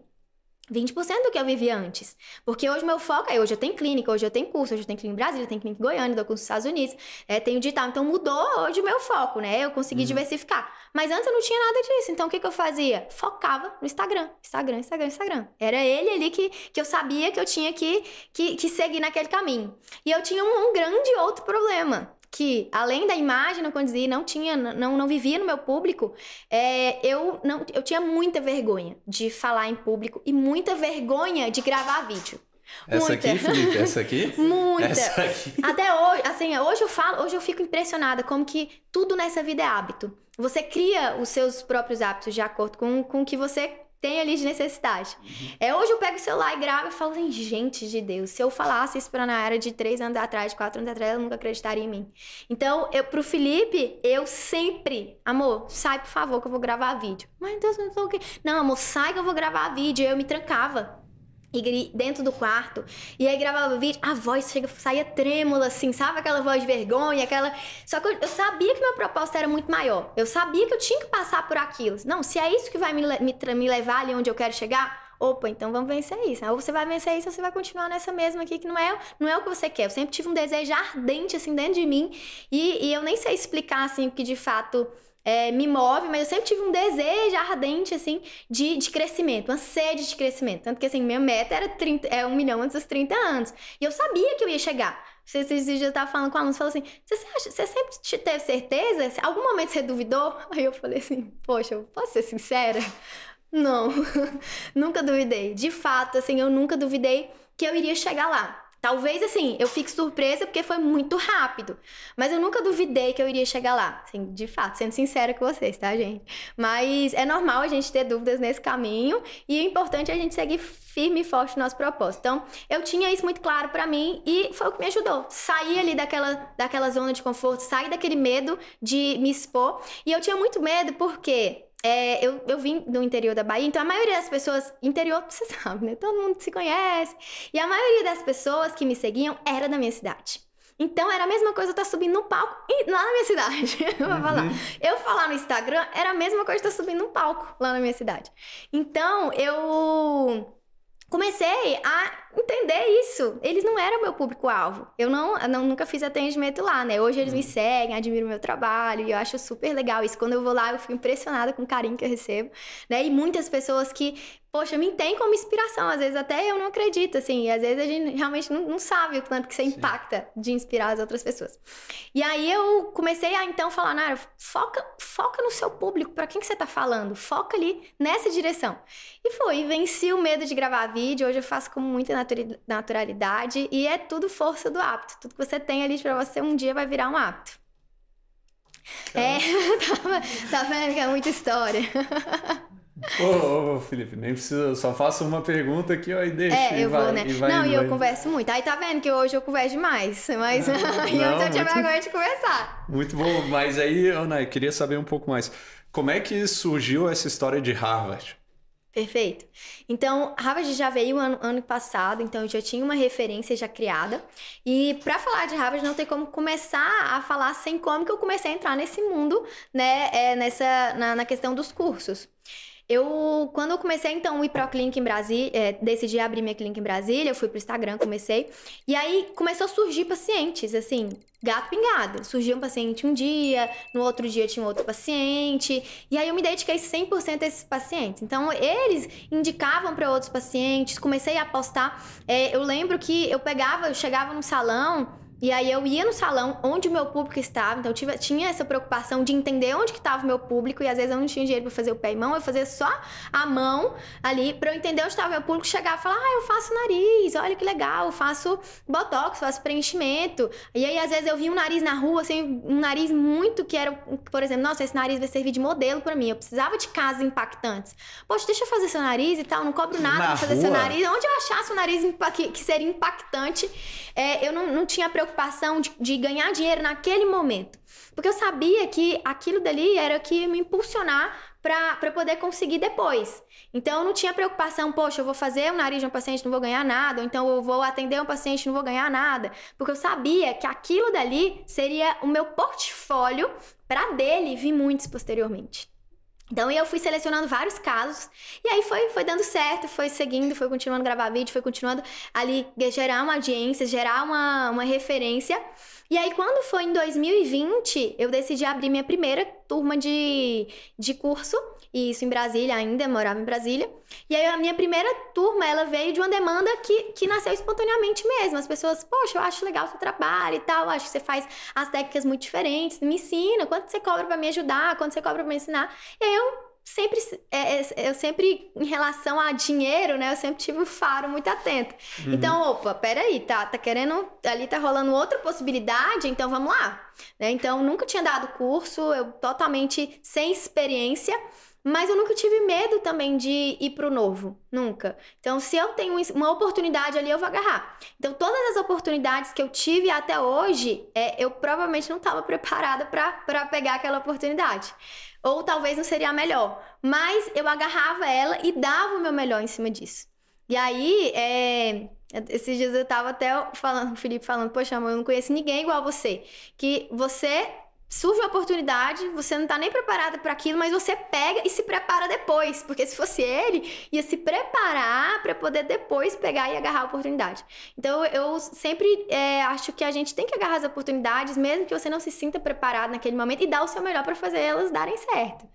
20% do que eu vivia antes. Porque hoje meu foco é, hoje eu tenho clínica, hoje eu tenho curso, hoje eu tenho clínica em Brasília, eu tenho clínica em Goiânia, dou curso nos Estados Unidos, é, tenho digital. Então mudou hoje o meu foco, né? Eu consegui uhum. diversificar. Mas antes eu não tinha nada disso. Então o que, que eu fazia? Focava no Instagram. Instagram, Instagram, Instagram. Era ele ali que, que eu sabia que eu tinha que, que, que seguir naquele caminho. E eu tinha um, um grande outro problema que, além da imagem não condizir, não tinha, não, não vivia no meu público, é, eu, não, eu tinha muita vergonha de falar em público e muita vergonha de gravar vídeo.
Essa
Muita.
aqui, Felipe, essa aqui?
Muita.
Essa aqui.
Até hoje, assim, hoje eu falo, hoje eu fico impressionada como que tudo nessa vida é hábito. Você cria os seus próprios hábitos de acordo com, com o que você tem ali de necessidade. Uhum. É, hoje eu pego o celular e gravo e falo assim, gente de Deus, se eu falasse isso pra Nayara de três anos atrás, de quatro anos atrás, ela nunca acreditaria em mim. Então, eu, pro Felipe, eu sempre, amor, sai por favor que eu vou gravar vídeo. Mas Deus, não tô o quê? Não, amor, sai que eu vou gravar vídeo. Eu me trancava. E dentro do quarto. E aí gravava vídeo, a voz chega, saía trêmula, assim, sabe? Aquela voz de vergonha, aquela. Só que eu, eu, sabia que meu propósito era muito maior. Eu sabia que eu tinha que passar por aquilo. Não, se é isso que vai me, me, me levar ali onde eu quero chegar, opa, então vamos vencer isso. Ou você vai vencer isso, ou você vai continuar nessa mesma aqui, que não é, não é o que você quer. Eu sempre tive um desejo ardente, assim, dentro de mim. E, e eu nem sei explicar, assim, que de fato é, me move, mas eu sempre tive um desejo ardente, assim, de, de crescimento, uma sede de crescimento. Tanto que, assim, minha meta era 30, é, um milhão antes dos 30 anos. E eu sabia que eu ia chegar. Dias eu tava falando com alunos, falou assim, você, você sempre teve certeza? Algum momento você duvidou? Aí eu falei assim, poxa, eu posso ser sincera? Não, nunca duvidei. De fato, assim, eu nunca duvidei que eu iria chegar lá. Talvez, assim, eu fique surpresa porque foi muito rápido. Mas eu nunca duvidei que eu iria chegar lá. Assim, de fato, sendo sincera com vocês, tá, gente? Mas é normal a gente ter dúvidas nesse caminho. E o importante é a gente seguir firme e forte no nosso propósito. Então, eu tinha isso muito claro para mim e foi o que me ajudou. Sair ali daquela, daquela zona de conforto, sair daquele medo de me expor. E eu tinha muito medo porque é, eu, eu vim do interior da Bahia, então a maioria das pessoas, interior, você sabe, né? Todo mundo se conhece. E a maioria das pessoas que me seguiam era da minha cidade. Então era a mesma coisa eu estar tá subindo no palco e, lá na minha cidade. Uhum. falar. Eu falar no Instagram era a mesma coisa estar tá subindo no palco lá na minha cidade. Então eu comecei a entender isso. Eles não eram meu público-alvo. Eu não, não, nunca fiz atendimento lá, né? Hoje eles me uhum. seguem, admiram o meu trabalho e eu acho super legal isso. Quando eu vou lá, eu fico impressionada com o carinho que eu recebo, né? E muitas pessoas que poxa, me tem como inspiração. Às vezes até eu não acredito, assim. E às vezes a gente realmente não, não sabe o tanto que você Sim. impacta de inspirar as outras pessoas. E aí eu comecei a então falar, Nara, foca, foca no seu público. Para quem que você tá falando? Foca ali nessa direção. E foi, venci o medo de gravar vídeo. Hoje eu faço com muita naturalidade. E é tudo força do hábito. Tudo que você tem ali para você um dia vai virar um hábito. É, tá, tá vendo que é muita história.
Ô, ô, Felipe, nem precisa, eu só faço uma pergunta aqui, ó, e deixa.
É, eu
vai,
vou, né? não, e eu converso muito. Aí tá vendo que hoje eu converso demais, mas não, antes eu tinha vergonha de conversar.
Muito bom, mas aí, Ana, eu queria saber um pouco mais. Como é que surgiu essa história de Harvard?
Perfeito. Então, Harvard já veio ano, ano passado, então eu já tinha uma referência já criada. E para falar de Harvard, não tem como começar a falar sem como que eu comecei a entrar nesse mundo, né, é, nessa, na, na questão dos cursos. Eu, quando eu comecei, então, ir para a clínica em Brasília, é, decidi abrir minha clínica em Brasília, eu fui pro Instagram, comecei. E aí começou a surgir pacientes, assim, gato pingado. Surgia um paciente um dia, no outro dia tinha um outro paciente. E aí eu me dediquei 100% a esses pacientes. Então, eles indicavam para outros pacientes, comecei a apostar. É, eu lembro que eu pegava, eu chegava no salão e aí eu ia no salão onde o meu público estava, então eu tive, tinha essa preocupação de entender onde que estava o meu público e às vezes eu não tinha dinheiro para fazer o pé e mão, eu fazia só a mão ali para eu entender onde estava o meu público, chegar e falar: "Ah, eu faço nariz, olha que legal, eu faço botox, faço preenchimento". E aí às vezes eu vi um nariz na rua, assim, um nariz muito que era, por exemplo, nossa, esse nariz vai servir de modelo para mim. Eu precisava de casas impactantes. Poxa, deixa eu fazer seu nariz e tal, não cobro nada para fazer rua? seu nariz. Onde eu achasse um nariz que, que seria impactante, é, eu não, não tinha preocupação preocupação de, de ganhar dinheiro naquele momento. Porque eu sabia que aquilo dali era o que ia me impulsionar para poder conseguir depois. Então eu não tinha preocupação, poxa, eu vou fazer o nariz de um paciente, não vou ganhar nada, ou então eu vou atender um paciente, não vou ganhar nada, porque eu sabia que aquilo dali seria o meu portfólio para dele vir muitos posteriormente. Então eu fui selecionando vários casos e aí foi, foi dando certo, foi seguindo, foi continuando a gravar vídeo, foi continuando ali gerar uma audiência, gerar uma, uma referência. E aí, quando foi em 2020, eu decidi abrir minha primeira turma de, de curso, e isso em Brasília ainda, morava em Brasília. E aí, a minha primeira turma, ela veio de uma demanda que, que nasceu espontaneamente mesmo. As pessoas, poxa, eu acho legal o seu trabalho e tal, acho que você faz as técnicas muito diferentes, me ensina, quanto você cobra para me ajudar, quanto você cobra para me ensinar. E aí, eu sempre, é, é, eu sempre, em relação a dinheiro, né, eu sempre tive um faro muito atento. Uhum. Então, opa, peraí, tá, tá querendo, ali tá rolando outra possibilidade, então vamos lá. Né? Então, nunca tinha dado curso, eu totalmente sem experiência, mas eu nunca tive medo também de ir pro novo, nunca. Então, se eu tenho uma oportunidade ali, eu vou agarrar. Então, todas as oportunidades que eu tive até hoje, é, eu provavelmente não estava preparada para pegar aquela oportunidade. Ou talvez não seria a melhor. Mas eu agarrava ela e dava o meu melhor em cima disso. E aí, é, esses dias eu tava até falando, o Felipe falando, poxa, amor, eu não conheço ninguém igual você. Que você surge uma oportunidade, você não tá nem preparada para aquilo, mas você pega e se prepara depois, porque se fosse ele, ia se preparar para poder depois pegar e agarrar a oportunidade. Então eu sempre é, acho que a gente tem que agarrar as oportunidades, mesmo que você não se sinta preparado naquele momento, e dar o seu melhor para fazer elas darem certo.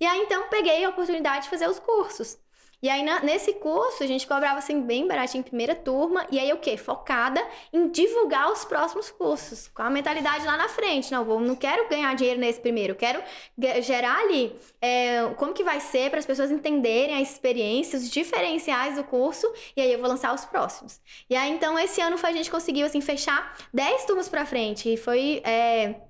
E aí então peguei a oportunidade de fazer os cursos. E aí, na, nesse curso, a gente cobrava assim bem baratinho em primeira turma. E aí, o quê? Focada em divulgar os próximos cursos. Com a mentalidade lá na frente. Não, vou, não quero ganhar dinheiro nesse primeiro. Quero gerar ali é, como que vai ser para as pessoas entenderem a experiência, os diferenciais do curso. E aí, eu vou lançar os próximos. E aí, então, esse ano foi, a gente conseguiu, assim, fechar 10 turmas para frente. E foi... É,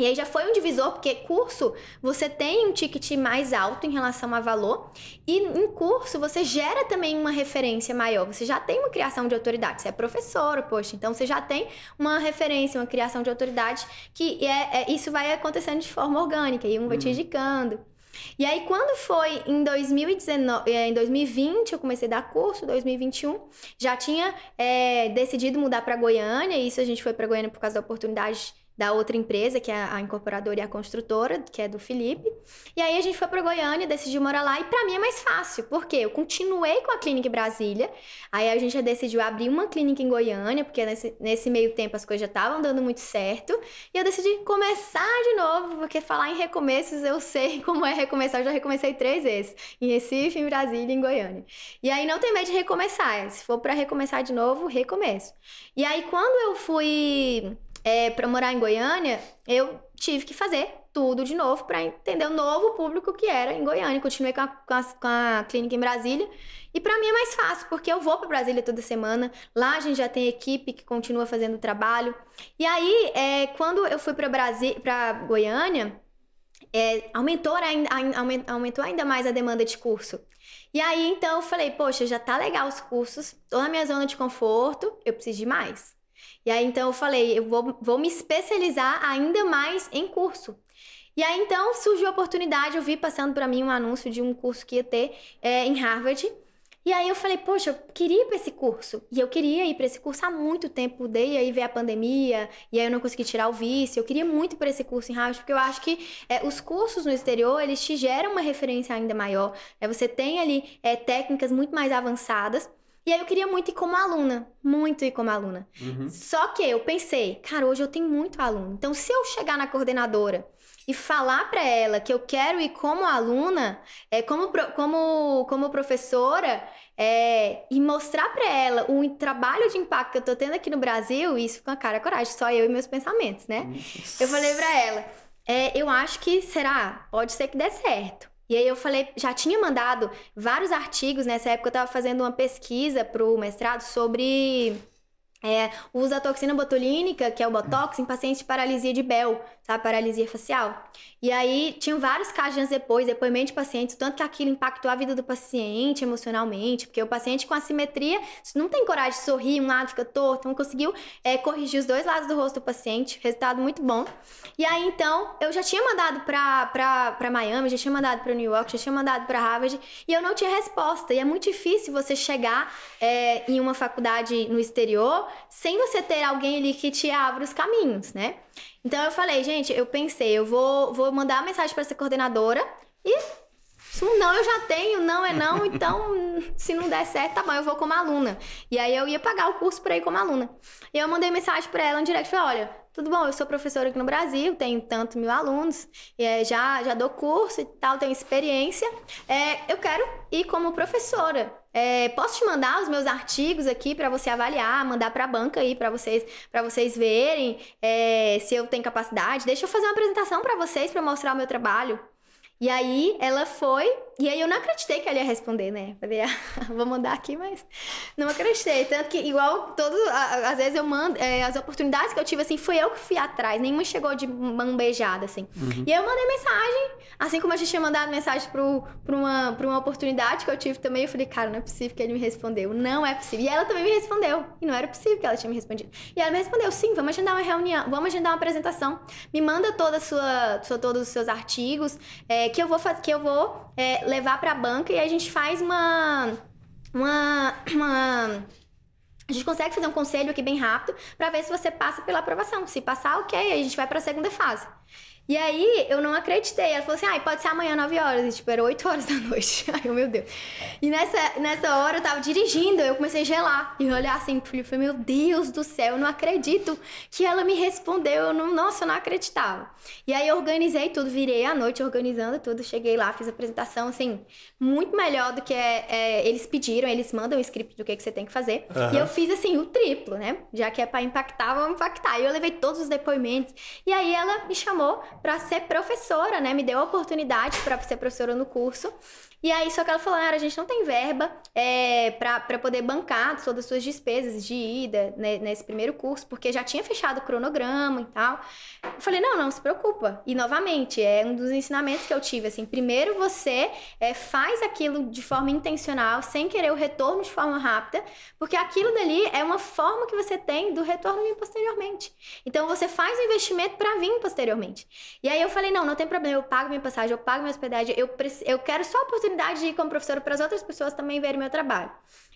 e aí já foi um divisor, porque curso você tem um ticket mais alto em relação a valor, e em curso você gera também uma referência maior. Você já tem uma criação de autoridade. Você é professor, poxa, então você já tem uma referência, uma criação de autoridade, que é, é isso vai acontecendo de forma orgânica, e um vai te uhum. indicando. E aí, quando foi em 2019, é, em 2020, eu comecei a dar curso, 2021, já tinha é, decidido mudar para Goiânia, e isso a gente foi para Goiânia por causa da oportunidade da outra empresa, que é a incorporadora e a construtora, que é do Felipe. E aí a gente foi para Goiânia, decidiu morar lá e para mim é mais fácil, porque eu continuei com a clínica em Brasília. Aí a gente já decidiu abrir uma clínica em Goiânia, porque nesse, nesse meio tempo as coisas já estavam dando muito certo. E eu decidi começar de novo, porque falar em recomeços eu sei como é recomeçar, eu já recomecei três vezes, em Recife, em Brasília em Goiânia. E aí não tem medo de recomeçar, se for para recomeçar de novo, recomeço. E aí quando eu fui é, para morar em Goiânia, eu tive que fazer tudo de novo para entender o novo público que era em Goiânia. Continuei com a, com a, com a clínica em Brasília. E para mim é mais fácil, porque eu vou para Brasília toda semana. Lá a gente já tem equipe que continua fazendo o trabalho. E aí, é, quando eu fui para Goiânia, é, aumentou, ainda, aumentou ainda mais a demanda de curso. E aí, então, eu falei, poxa, já tá legal os cursos, tô na minha zona de conforto, eu preciso de mais. E aí então eu falei, eu vou, vou me especializar ainda mais em curso. E aí então surgiu a oportunidade, eu vi passando para mim um anúncio de um curso que ia ter é, em Harvard. E aí eu falei, poxa, eu queria ir para esse curso. E eu queria ir para esse curso há muito tempo, dei aí ver a pandemia, e aí eu não consegui tirar o vício. Eu queria muito para esse curso em Harvard, porque eu acho que é, os cursos no exterior, eles te geram uma referência ainda maior. É, você tem ali é, técnicas muito mais avançadas. E aí eu queria muito ir como aluna, muito ir como aluna. Uhum. Só que eu pensei, cara, hoje eu tenho muito aluno. Então, se eu chegar na coordenadora e falar para ela que eu quero ir como aluna, é, como, como, como professora, é, e mostrar para ela o trabalho de impacto que eu tô tendo aqui no Brasil, isso com a cara e coragem, só eu e meus pensamentos, né? Nossa. Eu falei para ela, é, eu acho que será, pode ser que dê certo. E aí eu falei, já tinha mandado vários artigos, nessa época eu estava fazendo uma pesquisa para o mestrado sobre é, o uso da toxina botulínica, que é o Botox, em pacientes de paralisia de Bell, Paralisia facial. E aí, tinham vários casos depois, depoimento de pacientes, tanto que aquilo impactou a vida do paciente emocionalmente, porque o paciente com assimetria não tem coragem de sorrir, um lado fica torto, então conseguiu é, corrigir os dois lados do rosto do paciente, resultado muito bom. E aí, então, eu já tinha mandado pra, pra, pra Miami, já tinha mandado pra New York, já tinha mandado pra Harvard, e eu não tinha resposta. E é muito difícil você chegar é, em uma faculdade no exterior sem você ter alguém ali que te abra os caminhos, né? Então eu falei, gente, eu pensei, eu vou, vou mandar uma mensagem para essa coordenadora e se um não eu já tenho, não é não, então se não der certo, tá bom, eu vou como aluna. E aí eu ia pagar o curso para ir como aluna. E eu mandei mensagem para ela no direct, falei, olha, tudo bom, eu sou professora aqui no Brasil, tenho tanto mil alunos, é, já, já dou curso e tal, tenho experiência, é, eu quero ir como professora. É, posso te mandar os meus artigos aqui para você avaliar, mandar para a banca aí para vocês, para vocês verem é, se eu tenho capacidade. Deixa eu fazer uma apresentação para vocês para mostrar o meu trabalho. E aí ela foi, e aí eu não acreditei que ela ia responder, né? Falei, ah, vou mandar aqui, mas não acreditei. Tanto que, igual todos, às vezes eu mando, é, as oportunidades que eu tive, assim, foi eu que fui atrás, nenhuma chegou de mão beijada, assim. Uhum. E aí eu mandei mensagem, assim como a gente tinha mandado mensagem pro, pra, uma, pra uma oportunidade que eu tive também, eu falei, cara, não é possível que ele me respondeu, não é possível. E ela também me respondeu, e não era possível que ela tinha me respondido. E ela me respondeu, sim, vamos agendar uma reunião, vamos agendar uma apresentação, me manda toda sua, sua todos os seus artigos, é, que eu vou, que eu vou é, levar para a banca e a gente faz uma uma, uma a gente consegue fazer um conselho aqui bem rápido para ver se você passa pela aprovação. Se passar, ok, a gente vai para a segunda fase. E aí eu não acreditei. Ela falou assim: ah, pode ser amanhã, 9 horas. E tipo, era 8 horas da noite. Ai, meu Deus. E nessa, nessa hora eu tava dirigindo, eu comecei a gelar. E olhar assim pro Felipe, falei, meu Deus do céu, eu não acredito que ela me respondeu. Eu não, nossa, eu não acreditava. E aí eu organizei tudo, virei à noite organizando tudo. Cheguei lá, fiz a apresentação, assim, muito melhor do que é, é, eles pediram. Eles mandam o script do que, que você tem que fazer. Uhum. E eu fiz, assim, o triplo, né? Já que é pra impactar, vamos impactar. E eu levei todos os depoimentos. E aí ela me chamou para ser professora, né? Me deu a oportunidade para ser professora no curso. E aí, só que ela falou, ah, a gente não tem verba é, para poder bancar todas as suas despesas de ida né, nesse primeiro curso, porque já tinha fechado o cronograma e tal. Eu falei, não, não se preocupa. E, novamente, é um dos ensinamentos que eu tive, assim, primeiro você é, faz aquilo de forma intencional, sem querer o retorno de forma rápida, porque aquilo dali é uma forma que você tem do retorno vir posteriormente. Então, você faz o investimento para vir posteriormente. E aí eu falei, não, não tem problema, eu pago minha passagem, eu pago minha hospedagem, eu, eu quero só a oportunidade oportunidade de ir como professora para as outras pessoas também verem meu trabalho.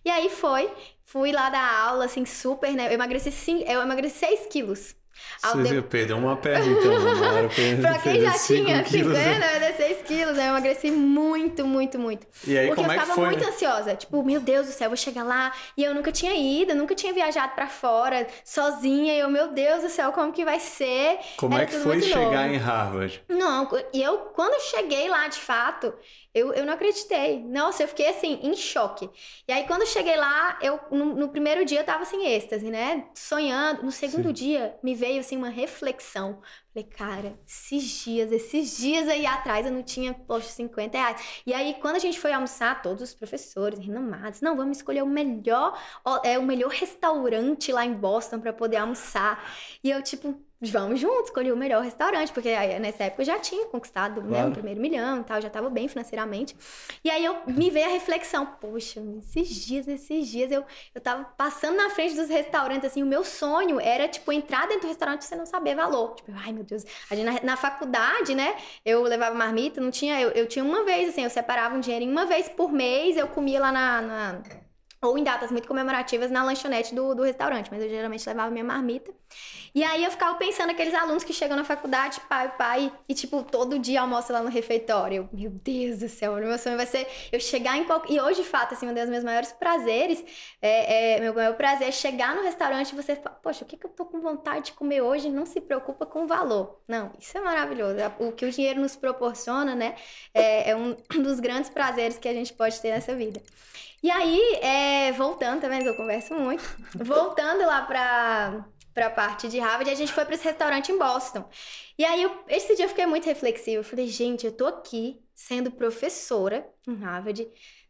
E aí foi, fui lá dar aula, assim, super, né? Eu emagreci, sim, eu emagreci 6 quilos.
Você de... perdeu uma perna, então. Né?
pra quem já tinha 50, né? 6 quilos, né? eu emagreci muito, muito, muito.
E aí,
Porque
como
eu
ficava
é foi? muito ansiosa. Tipo, meu Deus do céu, eu vou chegar lá. E eu nunca tinha ido, nunca tinha viajado para fora, sozinha. E eu, meu Deus do céu, como que vai ser?
Como Era é que foi chegar novo. em Harvard?
Não, e eu, quando cheguei lá, de fato, eu, eu não acreditei. Nossa, eu fiquei assim, em choque. E aí, quando cheguei lá, eu no, no primeiro dia eu tava assim, êxtase, né? Sonhando. No segundo Sim. dia, me veio assim uma reflexão. Falei, cara, esses dias, esses dias aí atrás eu não tinha, poxa, 50 reais. E aí, quando a gente foi almoçar, todos os professores renomados, não, vamos escolher o melhor, é, o melhor restaurante lá em Boston para poder almoçar. E eu, tipo, vamos juntos, escolhi o melhor restaurante, porque aí, nessa época eu já tinha conquistado né, claro. né, o primeiro milhão e tal, já estava bem financeiramente. E aí eu me veio a reflexão, poxa, esses dias, esses dias eu, eu tava passando na frente dos restaurantes, assim, o meu sonho era, tipo, entrar dentro do restaurante e você não saber valor. Tipo, ai meu Deus, gente, na, na faculdade, né, eu levava marmita, não tinha, eu, eu tinha uma vez, assim, eu separava um dinheiro uma vez por mês, eu comia lá na, na ou em datas muito comemorativas na lanchonete do, do restaurante, mas eu geralmente levava minha marmita. E aí eu ficava pensando aqueles alunos que chegam na faculdade, pai, pai, e tipo, todo dia almoça lá no refeitório. meu Deus do céu, meu sonho vai ser eu chegar em qualquer. E hoje, de fato, assim, um dos meus maiores prazeres, é, é meu maior prazer é chegar no restaurante e você fala, poxa, o que, que eu tô com vontade de comer hoje? Não se preocupa com o valor. Não, isso é maravilhoso. O que o dinheiro nos proporciona, né, é, é um dos grandes prazeres que a gente pode ter nessa vida. E aí, é, voltando, tá vendo? Eu converso muito. Voltando lá pra, pra parte de Harvard, a gente foi para esse restaurante em Boston. E aí, eu, esse dia eu fiquei muito reflexiva. Eu falei, gente, eu tô aqui sendo professora em Harvard.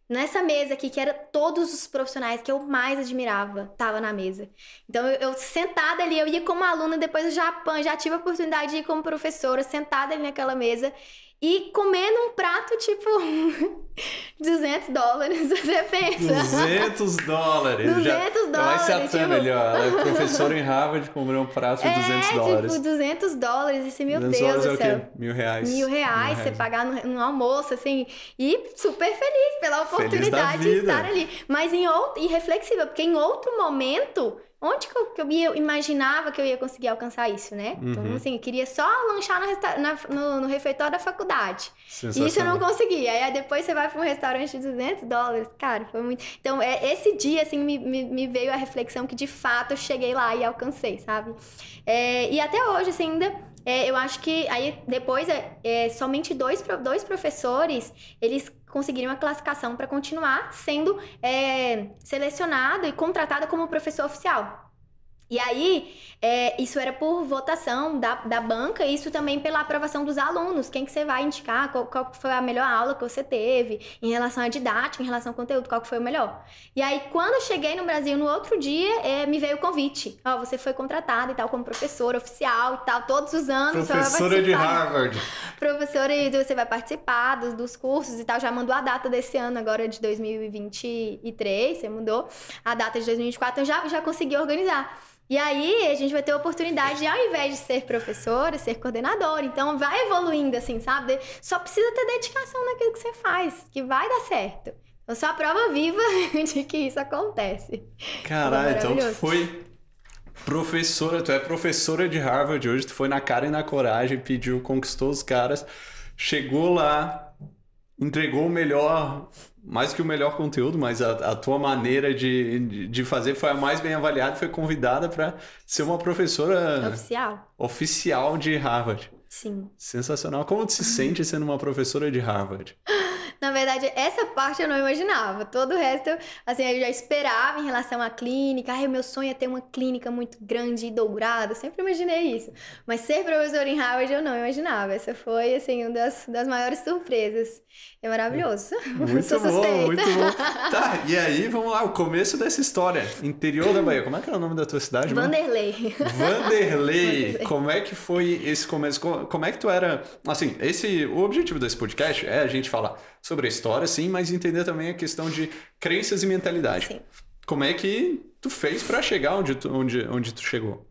Nessa mesa aqui, que era todos os profissionais que eu mais admirava, tava na mesa. Então, eu, eu sentada ali, eu ia como aluna, depois do Japão, já tive a oportunidade de ir como professora, sentada ali naquela mesa e comendo um prato tipo 200 dólares, você pensa.
200 dólares.
200 Já, dólares.
Vai se tipo... melhor. Ela é professora em Harvard, comeu um prato de é, 200 dólares.
tipo 200 dólares. Esse, meu Deus do
é
céu.
Mil reais.
Mil reais, Mil você reais. pagar no, no, almoço, assim. E super feliz pela oportunidade de estar ali. Mas em outro, e reflexiva, porque em outro momento onde que eu, que eu, ia, imaginava que eu ia conseguir alcançar isso, né? Então, uhum. Então, assim, eu queria só lanchar no, na, no, no refeitório da faculdade. E isso eu não conseguia. Aí depois você vai para um restaurante de 200 dólares. Cara, foi muito. Então, é, esse dia, assim, me, me, me, veio a reflexão que de fato eu cheguei lá e alcancei, sabe? É, e até hoje, assim, ainda. É, eu acho que aí depois é, é, somente dois, dois professores eles conseguiriam a classificação para continuar sendo é, e contratado como professor oficial. E aí, é, isso era por votação da, da banca, e isso também pela aprovação dos alunos. Quem que você vai indicar, qual, qual foi a melhor aula que você teve, em relação à didática, em relação ao conteúdo, qual que foi o melhor. E aí, quando eu cheguei no Brasil, no outro dia, é, me veio o convite. Ó, você foi contratada e tal, como professora oficial e tal, todos os anos.
Professora de Harvard.
Professora, e você vai participar dos, dos cursos e tal. Já mandou a data desse ano, agora de 2023, você mudou a data de 2024, eu já, já consegui organizar. E aí a gente vai ter a oportunidade de, ao invés de ser professora, ser coordenadora. Então vai evoluindo, assim, sabe? Só precisa ter dedicação naquilo que você faz, que vai dar certo. Eu sou a prova viva de que isso acontece.
Caralho, então tu foi professora, tu é professora de Harvard hoje, tu foi na cara e na coragem, pediu, conquistou os caras, chegou lá, entregou o melhor, mais que o melhor conteúdo, mas a, a tua maneira de, de fazer foi a mais bem avaliada, foi convidada para ser uma professora
oficial.
oficial de Harvard.
Sim.
Sensacional. Como se sente sendo uma professora de Harvard?
Na verdade, essa parte eu não imaginava. Todo o resto, assim, eu já esperava em relação à clínica. Ai, o meu sonho é ter uma clínica muito grande e dourada. Eu sempre imaginei isso. Mas ser professora em Harvard eu não imaginava. Essa foi, assim, uma das, das maiores surpresas. É maravilhoso.
Muito bom, muito bom. Tá, e aí, vamos lá, o começo dessa história. Interior da Bahia. Como é que é o nome da tua cidade?
Vanderlei.
Vanderlei. Vanderlei. Como é que foi esse começo? Como é que tu era... Assim, esse, o objetivo desse podcast é a gente falar sobre a história, sim, mas entender também a questão de crenças e mentalidade. Sim. Como é que tu fez para chegar onde tu, onde, onde tu chegou?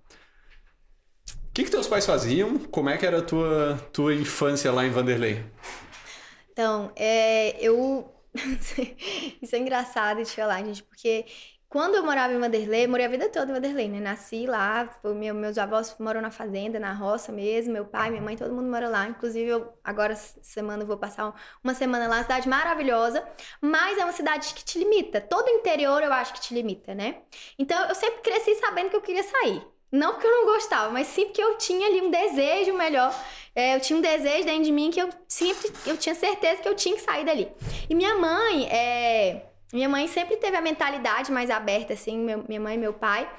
O que, que teus pais faziam? Como é que era a tua, tua infância lá em Vanderlei?
Então, é, eu. Isso é engraçado de falar, gente, porque quando eu morava em Vanderlei, morei a vida toda em Vanderlei, né? Nasci lá, meu, meus avós moram na fazenda, na roça mesmo, meu pai, minha mãe, todo mundo mora lá. Inclusive, eu agora, semana, vou passar uma semana lá, cidade maravilhosa, mas é uma cidade que te limita. Todo interior eu acho que te limita, né? Então, eu sempre cresci sabendo que eu queria sair. Não porque eu não gostava, mas sim porque eu tinha ali um desejo melhor. É, eu tinha um desejo dentro de mim que eu sempre eu tinha certeza que eu tinha que sair dali. E minha mãe, é, minha mãe sempre teve a mentalidade mais aberta, assim, meu, minha mãe e meu pai.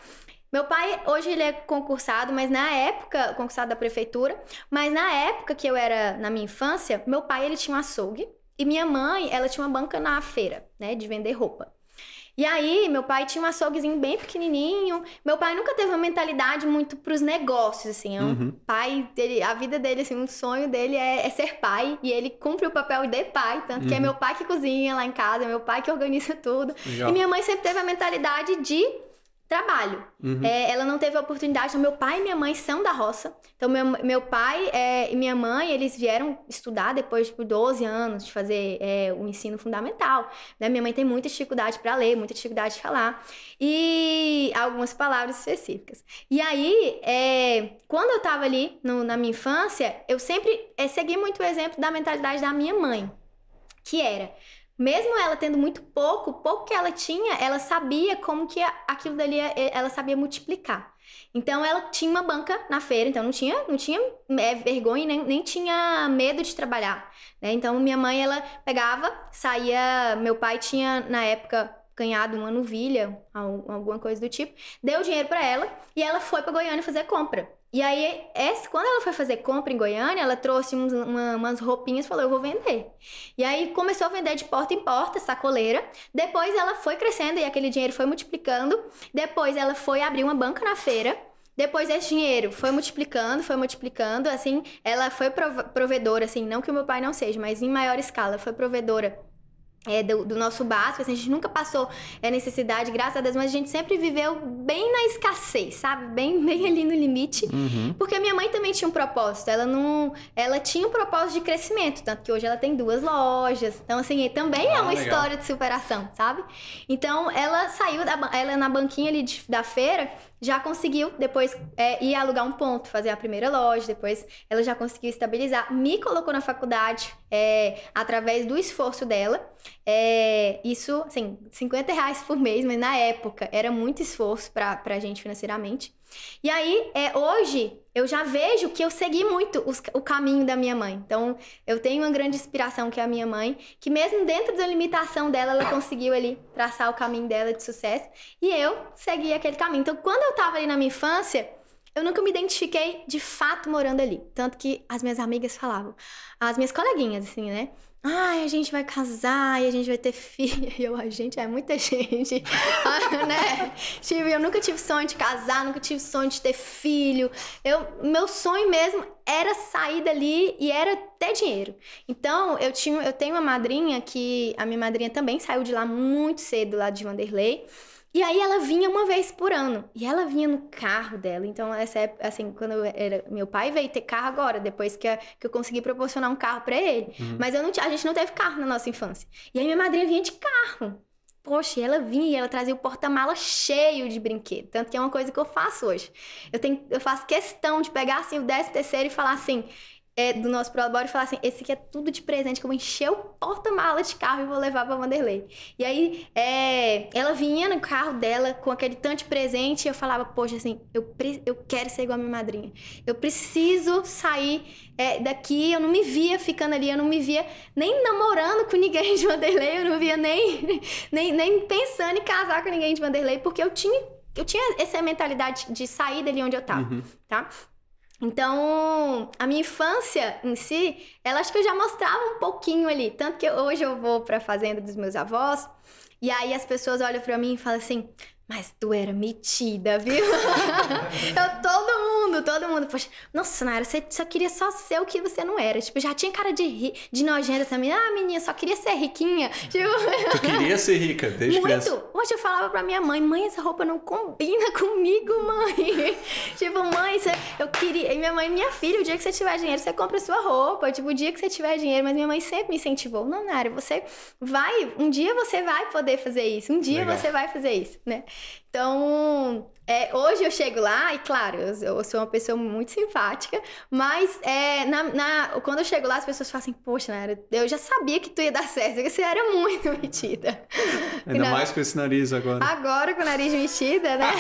Meu pai, hoje ele é concursado, mas na época, concursado da prefeitura, mas na época que eu era na minha infância, meu pai ele tinha um açougue e minha mãe, ela tinha uma banca na feira, né, de vender roupa. E aí, meu pai tinha um açouguezinho bem pequenininho. Meu pai nunca teve uma mentalidade muito pros negócios, assim. É um uhum. pai, dele, a vida dele, assim, um sonho dele é, é, ser pai. E ele cumpre o papel de pai. Tanto uhum. que é uhum. meu pai que cozinha lá em casa, é meu pai que organiza tudo. Legal. E minha mãe sempre teve a mentalidade de trabalho. Uhum. É, ela não teve a oportunidade. Então, meu pai e minha mãe são da roça. Então, meu, meu pai é, e minha mãe, eles vieram estudar depois de 12 anos de fazer é, o ensino fundamental. Né? Minha mãe tem muita dificuldade para ler, muita dificuldade de falar. E algumas palavras específicas. E aí, é, quando eu estava ali no, na minha infância, eu sempre é, segui muito o exemplo da mentalidade da minha mãe. Que era mesmo ela tendo muito pouco, pouco que ela tinha, ela sabia como que aquilo dali ela sabia multiplicar. Então ela tinha uma banca na feira, então não tinha, não tinha é, vergonha nem, nem tinha medo de trabalhar. Né? Então minha mãe ela pegava, saía, meu pai tinha na época ganhado uma novilha, alguma coisa do tipo, deu dinheiro para ela e ela foi para Goiânia fazer compra. E aí, essa, quando ela foi fazer compra em Goiânia, ela trouxe uns, uma, umas roupinhas e falou: Eu vou vender. E aí começou a vender de porta em porta, sacoleira. Depois ela foi crescendo e aquele dinheiro foi multiplicando. Depois ela foi abrir uma banca na feira. Depois esse dinheiro foi multiplicando, foi multiplicando, assim, ela foi provedora, assim, não que o meu pai não seja, mas em maior escala, foi provedora é, do, do, nosso básico, assim, a gente nunca passou é, necessidade, graças a Deus, mas a gente sempre viveu bem na escassez, sabe? Bem, bem ali no limite. Uhum. Porque a minha mãe também tinha um propósito, ela não. Ela tinha um propósito de crescimento, tanto que hoje ela tem duas lojas. Então, assim, também é ah, é uma legal. história de superação, sabe? Então, ela saiu da ela na banquinha ali de, da feira já conseguiu depois é, ir alugar um ponto, fazer a primeira loja, depois ela já conseguiu estabilizar, me colocou na faculdade é, através do esforço dela. É, isso, assim, 50 reais por mês, mas na época era muito esforço pra, pra gente financeiramente. E aí, é, hoje, eu já vejo que eu segui muito os, o caminho da minha mãe. Então, eu tenho uma grande inspiração que é a minha mãe, que mesmo dentro da limitação dela, ela conseguiu ali traçar o caminho dela de sucesso. E eu segui aquele caminho. Então, quando eu tava ali na minha infância, eu nunca me identifiquei de fato morando ali. Tanto que as minhas amigas falavam, as minhas coleguinhas, assim, né? Ai, a gente vai casar e a gente vai ter filho. E eu, a gente, é muita gente. ah, né? Tipo, eu nunca tive sonho de casar, nunca tive sonho de ter filho. Eu, meu sonho mesmo era sair dali e era ter dinheiro. Então, eu tinha, eu tenho uma madrinha que a minha madrinha também saiu de lá muito cedo, lá de Vanderlei. E aí ela vinha uma vez por ano. E ela vinha no carro dela. Então, essa época, assim, quando eu era. Meu pai veio ter carro agora, depois que, que eu consegui proporcionar um carro para ele. Uhum. Mas eu não, a gente não teve carro na nossa infância. E aí minha madrinha vinha de carro. Poxa, e ela vinha e ela trazia o porta-mala cheio de brinquedo. Tanto que é uma coisa que eu faço hoje. Eu, tenho, eu faço questão de pegar assim o décimo terceiro e falar assim: é, do nosso Prolabore e falar assim: esse aqui é tudo de presente que eu vou encher o porta-mala de carro e vou levar pra Vanderlei. E aí, é, ela vinha no carro dela com aquele tanto de presente e eu falava: poxa, assim, eu, eu quero ser igual a minha madrinha. Eu preciso sair é, daqui. Eu não me via ficando ali, eu não me via nem namorando com ninguém de Vanderlei, eu não via nem, nem, nem pensando em casar com ninguém de Vanderlei, porque eu tinha. Eu tinha essa mentalidade de sair dali onde eu tava, uhum. tá? Então, a minha infância em si, ela acho que eu já mostrava um pouquinho ali. Tanto que hoje eu vou para a fazenda dos meus avós, e aí as pessoas olham para mim e falam assim: mas tu era metida, viu? eu, todo mundo, todo mundo. Poxa, nossa, Nara, você só queria só ser o que você não era. Tipo, já tinha cara de, ri, de nojenta essa menina. Ah, menina, só queria ser riquinha. Tipo...
Tu queria ser rica desde
Muito.
criança?
Hoje eu falava pra minha mãe, mãe, essa roupa não combina comigo, mãe. tipo, mãe, você... eu queria... E minha mãe, minha filha, o dia que você tiver dinheiro, você compra sua roupa. Tipo, o dia que você tiver dinheiro. Mas minha mãe sempre me incentivou. Não, Nara, você vai... Um dia você vai poder fazer isso. Um dia Legal. você vai fazer isso, né? Então, é, hoje eu chego lá e, claro, eu, eu, sou uma pessoa muito simpática, mas é, na, na, quando eu chego lá, as pessoas falam assim: Poxa, Nara, eu já sabia que tu ia dar certo, porque você era muito metida.
Ainda mais com esse nariz agora.
Agora com o nariz metida, né?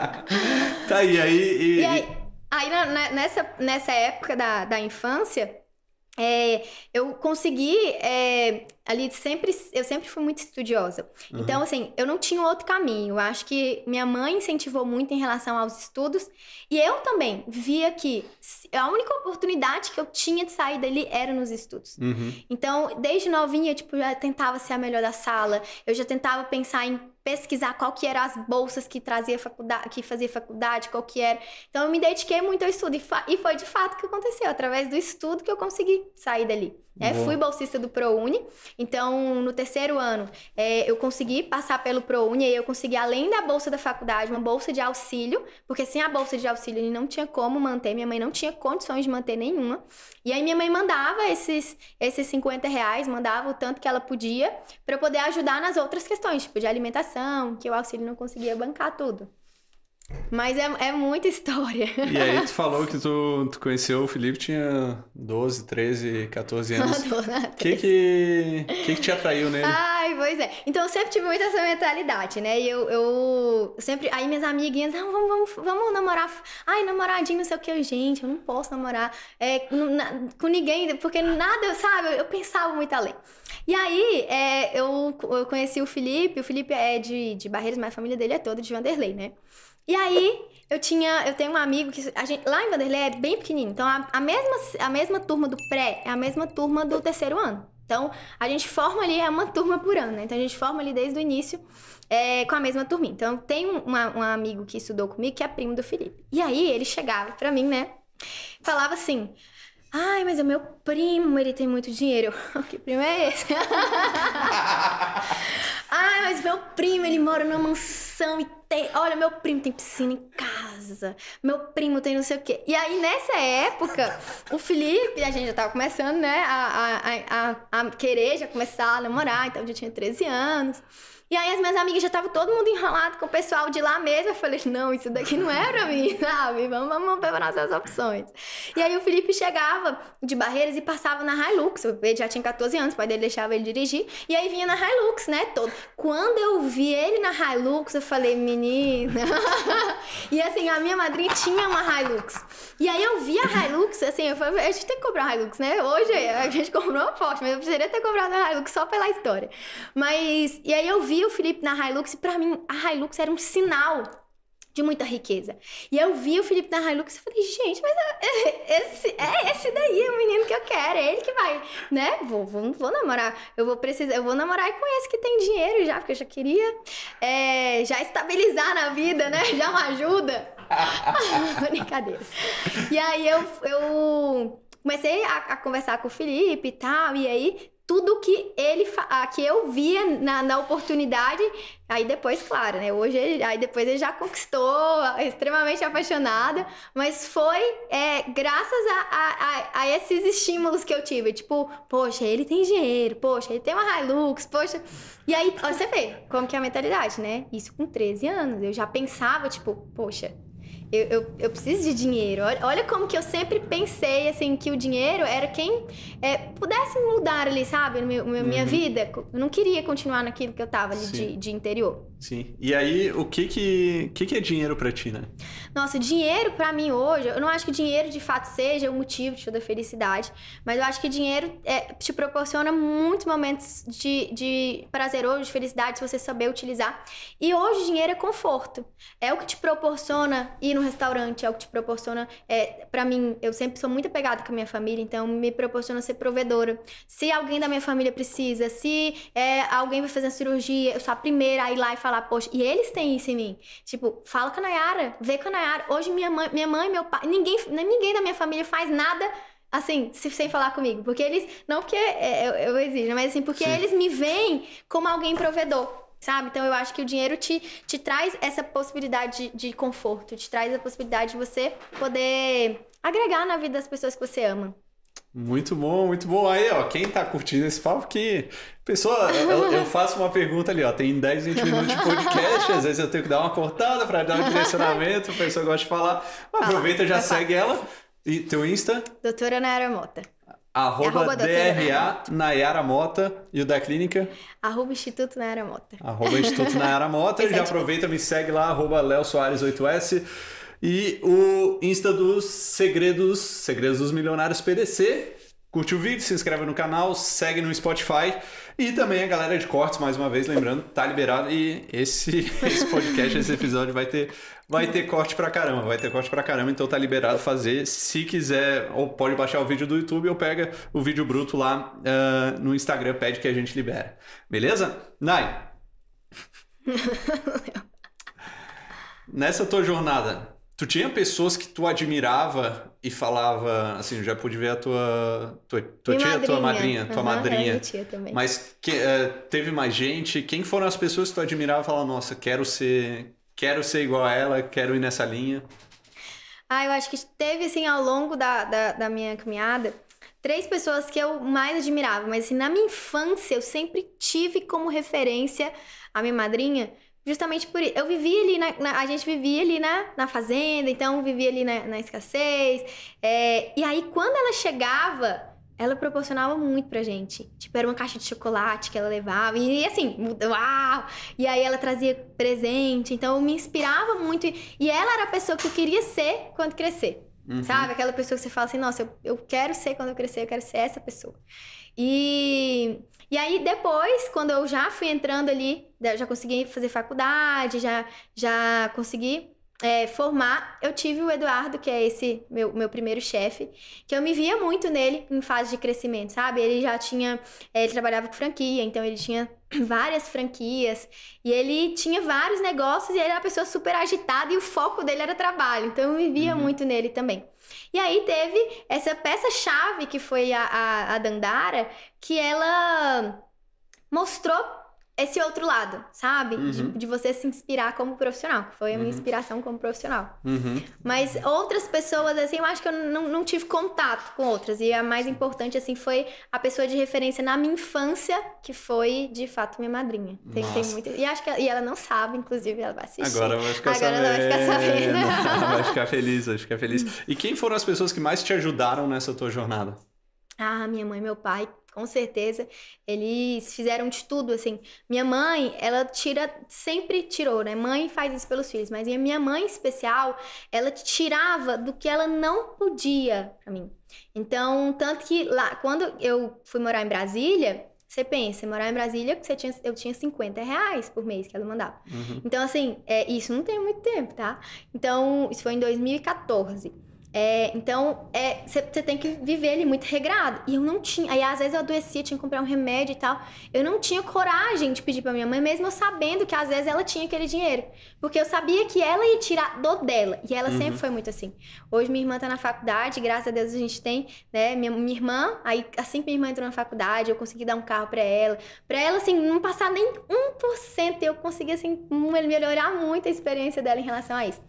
tá, e aí. E,
e aí, aí nessa, nessa época da, da infância. É, eu consegui é, ali sempre eu sempre fui muito estudiosa. Uhum. então assim eu não tinha outro caminho. Eu acho que minha mãe incentivou muito em relação aos estudos. E eu também via que a única oportunidade que eu tinha de sair dali era nos estudos. Uhum. então desde novinha tipo já tentava ser a melhor da sala. Eu já tentava pensar em pesquisar qual que eram as bolsas que trazia faculdade, que fazia faculdade, qual que era. Então eu me dediquei muito ao estudo e, e foi de fato que aconteceu, através do estudo que eu consegui sair dali. É, fui bolsista do ProUni, então no terceiro ano é, eu consegui passar pelo ProUni e eu consegui, além da bolsa da faculdade, uma bolsa de auxílio, porque sem a bolsa de auxílio ele não tinha como manter, minha mãe não tinha condições de manter nenhuma. E aí minha mãe mandava esses, esses 50 reais, mandava o tanto que ela podia, para poder ajudar nas outras questões, tipo de alimentação, que o auxílio não conseguia bancar tudo. Mas é, é muita história.
E aí tu falou que tu, tu conheceu o Felipe, tinha 12, 13, 14 anos. O que que, que que te atraiu nele?
Ai, pois é. Então eu sempre tive muito essa mentalidade, né? E eu, eu sempre... Aí minhas amiguinhas, não, vamos, vamos, vamos namorar. Ai, namoradinho, não sei o que. Gente, eu não posso namorar é, com ninguém, porque nada, sabe? Eu pensava muito além. E aí, é, eu, eu conheci o Felipe. O Felipe é de, de Barreiras, mas a família dele é toda de Vanderlei, né? E aí, eu tinha, eu tenho um amigo que gente, lá em Vanderlei é bem pequenininho. Então a, a, mesma a mesma turma do pré é a mesma turma do terceiro ano. Então a gente forma ali é uma turma por ano, né? Então a gente forma ali desde o início é, com a mesma turminha. Então tem um, um amigo que estudou comigo que é primo do Felipe. E aí ele chegava para mim, né? Falava assim: Ai, mas o meu primo, ele tem muito dinheiro. que primo é esse? Ai, mas meu primo, ele mora numa mansão e tem. Olha, meu primo tem piscina em casa. Meu primo tem não sei o quê. E aí, nessa época, o Felipe, a gente já tava começando, né, a, a, a, a querer já começar a namorar. Então, eu já tinha 13 anos. E aí as minhas amigas já estavam todo mundo enrolado com o pessoal de lá mesmo. Eu falei, não, isso daqui não é pra mim, sabe? Vamos, vamos ver nossas opções. E aí o Felipe chegava de Barreiras e passava na Hilux. Ele já tinha 14 anos, o pai dele deixava ele dirigir. E aí vinha na Hilux, né? Todo. Quando eu vi ele na Hilux, eu falei, menina. e assim, a minha madrinha tinha uma Hilux. E aí eu vi a Hilux, assim, eu falei, a gente tem que comprar uma Hilux, né? Hoje a gente comprou uma Porsche, mas eu precisaria ter comprado uma Hilux só pela história. Mas, e aí eu vi o Felipe na Hilux e pra mim a Hilux era um sinal de muita riqueza. E eu vi o Felipe na Hilux e falei, gente, mas é, esse, é esse daí é o menino que eu quero, é ele que vai, né? Vou, vou, vou namorar, eu vou precisar, eu vou namorar com esse que tem dinheiro já, porque eu já queria é, já estabilizar na vida, né? Já uma ajuda. Brincadeira. E aí eu, eu comecei a, a, conversar com o Felipe e tal, e aí tudo que ele que eu via na, na oportunidade aí depois claro né hoje ele, aí depois ele já conquistou extremamente apaixonada mas foi é, graças a, a, a, esses estímulos que eu tive tipo poxa ele tem dinheiro poxa ele tem uma Hilux poxa. E aí você vê como que é a mentalidade né? Isso com 13 anos eu já pensava tipo poxa eu, eu, eu, preciso de dinheiro. Olha, como que eu sempre pensei, assim, que o dinheiro era quem é, pudesse mudar ali, sabe? Minha, minha uhum. vida. Eu não queria continuar naquilo que eu tava ali de, de interior.
Sim. E aí, o que que, que, que é dinheiro para ti, né?
Nossa, dinheiro para mim hoje, eu não acho que dinheiro de fato seja o motivo de toda felicidade, mas eu acho que dinheiro é, te proporciona muitos momentos de, de prazeroso, de felicidade, se você saber utilizar. E hoje, dinheiro é conforto. É o que te proporciona ir no restaurante, é o que te proporciona. É, para mim, eu sempre sou muito apegada com a minha família, então me proporciona ser provedora. Se alguém da minha família precisa, se é, alguém vai fazer uma cirurgia, eu sou a primeira a ir lá e falar falar, poxa, e eles têm isso em mim. Tipo, fala com a Nayara, vê com a Nayara. Hoje minha mãe, minha mãe, meu pai, ninguém, ninguém da minha família faz nada assim, sem falar comigo. Porque eles, não porque é, eu, eu exijo, mas assim, porque Sim. eles me veem como alguém provedor. Sabe? Então eu acho que o dinheiro te, te traz essa possibilidade de, de conforto, te traz a possibilidade de você poder agregar na vida das pessoas que você ama.
Muito bom, muito bom. Aí, ó, quem tá curtindo esse papo, que. Pessoa, eu, eu, faço uma pergunta ali, ó. Tem 10, 20 minutos de podcast, às vezes eu tenho que dar uma cortada para dar um direcionamento, a pessoa gosta de falar. Fala, aproveita, já segue ela. E teu Insta?
Doutora Nayara Mota.
Arroba, arroba DRA Nayara Mota e o da clínica?
Arroba Instituto Nayara Mota.
Arroba Instituto Nayara Mota. já aproveita, me segue lá, arroba Léo Soares 8S. E o Insta dos Segredos, Segredos dos Milionários PDC. Curte o vídeo, se inscreve no canal, segue no Spotify. E também a galera de cortes, mais uma vez, lembrando, tá liberado. E esse, esse podcast, esse episódio vai ter, vai ter corte pra caramba. Vai ter corte pra caramba, então tá liberado fazer. Se quiser, ou pode baixar o vídeo do YouTube ou pega o vídeo bruto lá uh, no Instagram, pede que a gente libera. Beleza? Nai. Nessa tua jornada, Tu tinha pessoas que tu admirava e falava, assim, já pude ver a tua tua, tua tia, madrinha. tua madrinha, tua uhum, madrinha.
tia também.
Mas que, uh, teve mais gente. Quem foram as pessoas que tu admirava e falava, nossa, quero ser, quero ser igual a ela, quero ir nessa linha?
Ah, eu acho que teve assim ao longo da, da, da minha caminhada três pessoas que eu mais admirava, mas assim, na minha infância eu sempre tive como referência a minha madrinha Justamente por isso. Eu vivia ali, na, na, a gente vivia ali na, na fazenda, então vivia ali na, na escassez. É, e aí, quando ela chegava, ela proporcionava muito pra gente. Tipo, era uma caixa de chocolate que ela levava. E assim, uau! E aí ela trazia presente. Então eu me inspirava muito. E ela era a pessoa que eu queria ser quando crescer. Uhum. Sabe? Aquela pessoa que você fala assim, nossa, eu, eu quero ser quando eu crescer, eu quero ser essa pessoa. E e aí depois, quando eu já fui entrando ali, já consegui fazer faculdade, já, já consegui é, formar, eu tive o Eduardo, que é esse meu, meu primeiro chefe, que eu me via muito nele em fase de crescimento, sabe? Ele já tinha, é, ele trabalhava com franquia, então ele tinha várias franquias e ele tinha vários negócios e ele era uma pessoa super agitada e o foco dele era trabalho, então eu me via uhum. muito nele também. E aí teve essa peça-chave que foi a, a, a Dandara, que ela mostrou esse outro lado, sabe? Uhum. De, de, você se inspirar como profissional. Foi a minha uhum. inspiração como profissional.
Uhum.
Mas outras pessoas, assim, eu acho que eu não, não tive contato com outras. E a mais importante, assim, foi a pessoa de referência na minha infância, que foi, de fato, minha madrinha. Tem, tem muito... E acho que e ela não sabe, inclusive, ela vai assistir.
Agora vai ficar
Agora
sabendo.
ela vai ficar sabendo.
vai ficar feliz, vai ficar feliz. E quem foram as pessoas que mais te ajudaram nessa tua jornada?
Ah, minha mãe e meu pai, com certeza. Eles fizeram de tudo, assim. Minha mãe, ela tira, sempre tirou, né? Mãe faz isso pelos filhos, mas a minha mãe especial, ela tirava do que ela não podia pra mim. Então, tanto que lá, quando eu fui morar em Brasília, você pensa, morar em Brasília, você tinha, eu tinha 50 reais por mês que ela mandava. Uhum. Então, assim, é, isso não tem muito tempo, tá? Então, isso foi em 2014. É, então, você é, tem que viver ele muito regrado. E eu não tinha. Aí, às vezes, eu adoecia, tinha que comprar um remédio e tal. Eu não tinha coragem de pedir pra minha mãe, mesmo eu sabendo que às vezes ela tinha aquele dinheiro. Porque eu sabia que ela ia tirar do dela. E ela uhum. sempre foi muito assim. Hoje, minha irmã tá na faculdade, graças a Deus a gente tem, né? Minha, minha irmã, aí assim que minha irmã entrou na faculdade, eu consegui dar um carro pra ela. Pra ela, assim, não passar nem 1%. Eu consegui, assim, melhorar muito a experiência dela em relação a isso.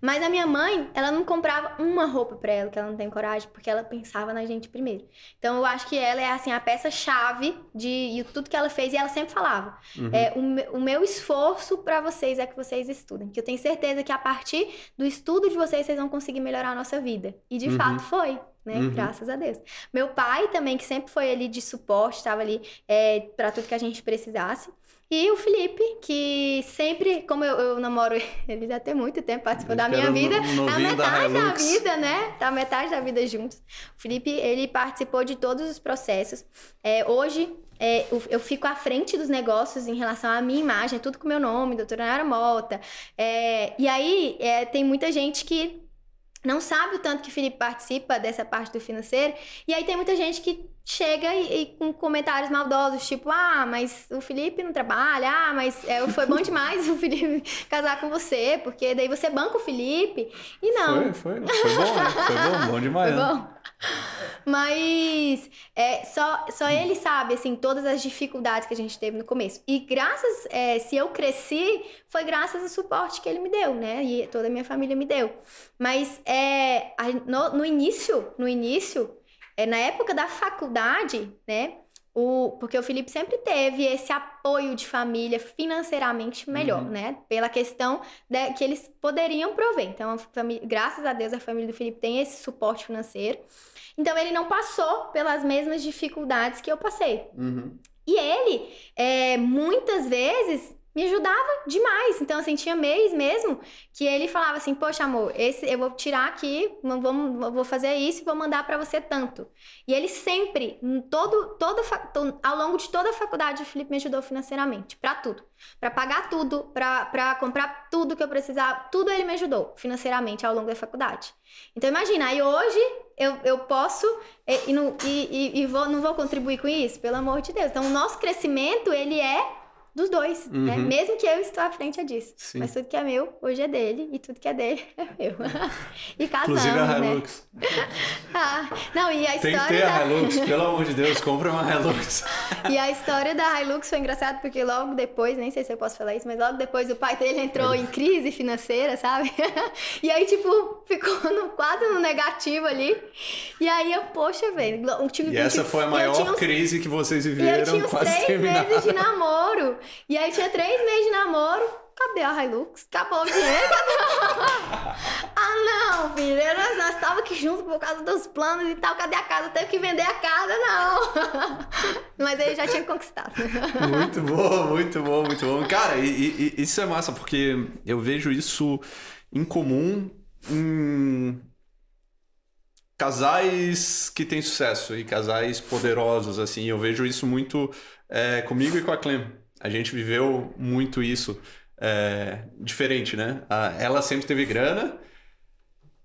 Mas a minha mãe, ela não comprava uma roupa para ela que ela não tem coragem, porque ela pensava na gente primeiro. Então eu acho que ela é assim a peça-chave de tudo que ela fez e ela sempre falava. Uhum. É, o, o, meu esforço para vocês é que vocês estudem, que eu tenho certeza que a partir do estudo de vocês vocês vão conseguir melhorar a nossa vida. E de uhum. fato foi. Né? Uhum. Graças a Deus. Meu pai também, que sempre foi ali de suporte, estava ali é, para tudo que a gente precisasse. E o Felipe, que sempre, como eu, eu namoro ele já tem muito tempo, participou da minha vida, tá metade da, da, vida, né? Tá metade da vida juntos. O Felipe, ele participou de todos os processos. É, hoje, é, eu, eu, fico à frente dos negócios em relação à minha imagem, tudo com meu nome, doutora Nara Mota. É, e aí, é, tem muita gente que não sabe o tanto que Felipe participa dessa parte do financeiro. E aí tem muita gente que chega e, e, com comentários maldosos, tipo, ah, mas o Felipe não trabalha, ah, mas é, foi bom demais o Felipe casar com você, porque daí você banca o Felipe. E não.
Foi, foi, foi bom, né? Foi bom, bom demais.
Foi
né?
bom. Mas é, só, só ele sabe, assim, todas as dificuldades que a gente teve no começo. E graças, é, se eu cresci, foi graças ao suporte que ele me deu, né? E toda a minha família me deu. Mas é, no, no início, no início, é, na época da faculdade, né? O, porque o Felipe sempre teve esse apoio de família financeiramente melhor, uhum. né? Pela questão de, que eles poderiam prover. Então, família, graças a Deus, a família do Felipe tem esse suporte financeiro. Então, ele não passou pelas mesmas dificuldades que eu passei.
Uhum.
E ele, é, muitas vezes, me ajudava demais. Então, assim, tinha mês mesmo que ele falava assim: Poxa, amor, esse eu vou tirar aqui, vou, vou fazer isso e vou mandar para você tanto. E ele sempre, todo, todo, ao longo de toda a faculdade, o Felipe me ajudou financeiramente, para tudo. para pagar tudo, para comprar tudo que eu precisava, tudo ele me ajudou financeiramente ao longo da faculdade. Então, imagina, aí hoje eu, eu posso e, e, e, e vou, não vou contribuir com isso? Pelo amor de Deus. Então, o nosso crescimento, ele é dos dois, né? uhum. né? Mesmo que eu estou à frente disso. Sim. Mas tudo que é meu, hoje é dele, e tudo que é dele é meu. e casamos,
Inclusive
a
Hilux.
Né? ah, não, e a
Tem
história
que ter
da...
a Hilux, pelo amor de Deus, compra uma Hilux.
e a história da Hilux foi engraçada, porque logo depois, nem sei se eu posso falar isso, mas logo depois o pai dele entrou em crise financeira, sabe? e aí, tipo, ficou no, quase no negativo ali. E aí eu, poxa, velho.
E essa foi a maior uns... crise que vocês viveram,
e eu tinha uns
quase
três meses de namoro. E aí tinha três meses de namoro. Cadê a Hilux? Acabou o dinheiro. ah, não, filho. Nós, nós estávamos aqui juntos por causa dos planos e tal. Cadê a casa? Teve que vender a casa, não. Mas ele já tinha conquistado.
muito bom, muito bom, muito bom. Cara, e, e, isso é massa, porque eu vejo isso em comum em casais que têm sucesso e casais poderosos, assim. Eu vejo isso muito é, comigo e com a Clem a gente viveu muito isso é, diferente, né? ela sempre teve grana,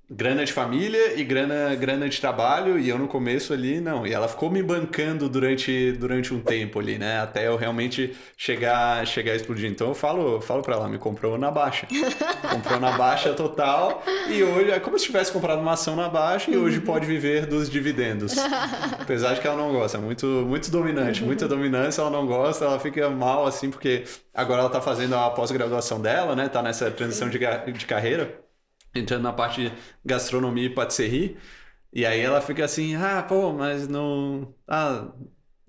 grana de família e grana, grana de trabalho, e eu no começo ali, não. E ela ficou me bancando durante, durante um tempo ali, né? Até eu realmente chegar, chegar a explodir. Então eu falo, falo pra ela, me comprou na baixa. comprou na baixa total, e hoje é como se tivesse comprado uma ação na baixa e hoje pode viver dos dividendos. Apesar de que ela não gosta, muito, muito dominante, muita dominância, ela não gosta, ela fica mal assim, porque agora ela tá fazendo a pós-graduação dela, né? Tá nessa transição de, de carreira entrando na parte de gastronomia e patisserie. E aí ela fica assim, ah, pô, mas não. Ah,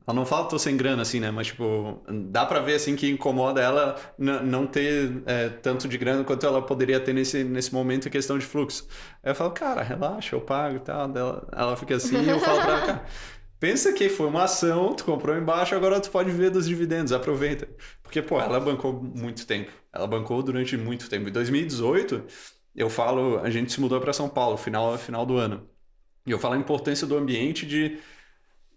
ela não fala tô sem grana, assim, né? Mas, tipo, dá pra ver, assim, que incomoda ela não ter é, tanto de grana quanto ela poderia ter nesse, nesse momento em questão de fluxo. Aí eu falo, cara, relaxa, eu pago e tal. Ela, ela fica assim eu falo pra ela, cara, pensa que foi uma ação, tu comprou embaixo, agora tu pode ver dos dividendos, aproveita. Porque, pô, ela bancou muito tempo. Ela bancou durante muito tempo. Em 2018 eu falo, a gente se mudou para São Paulo, final, final do ano. E eu falo a importância do ambiente de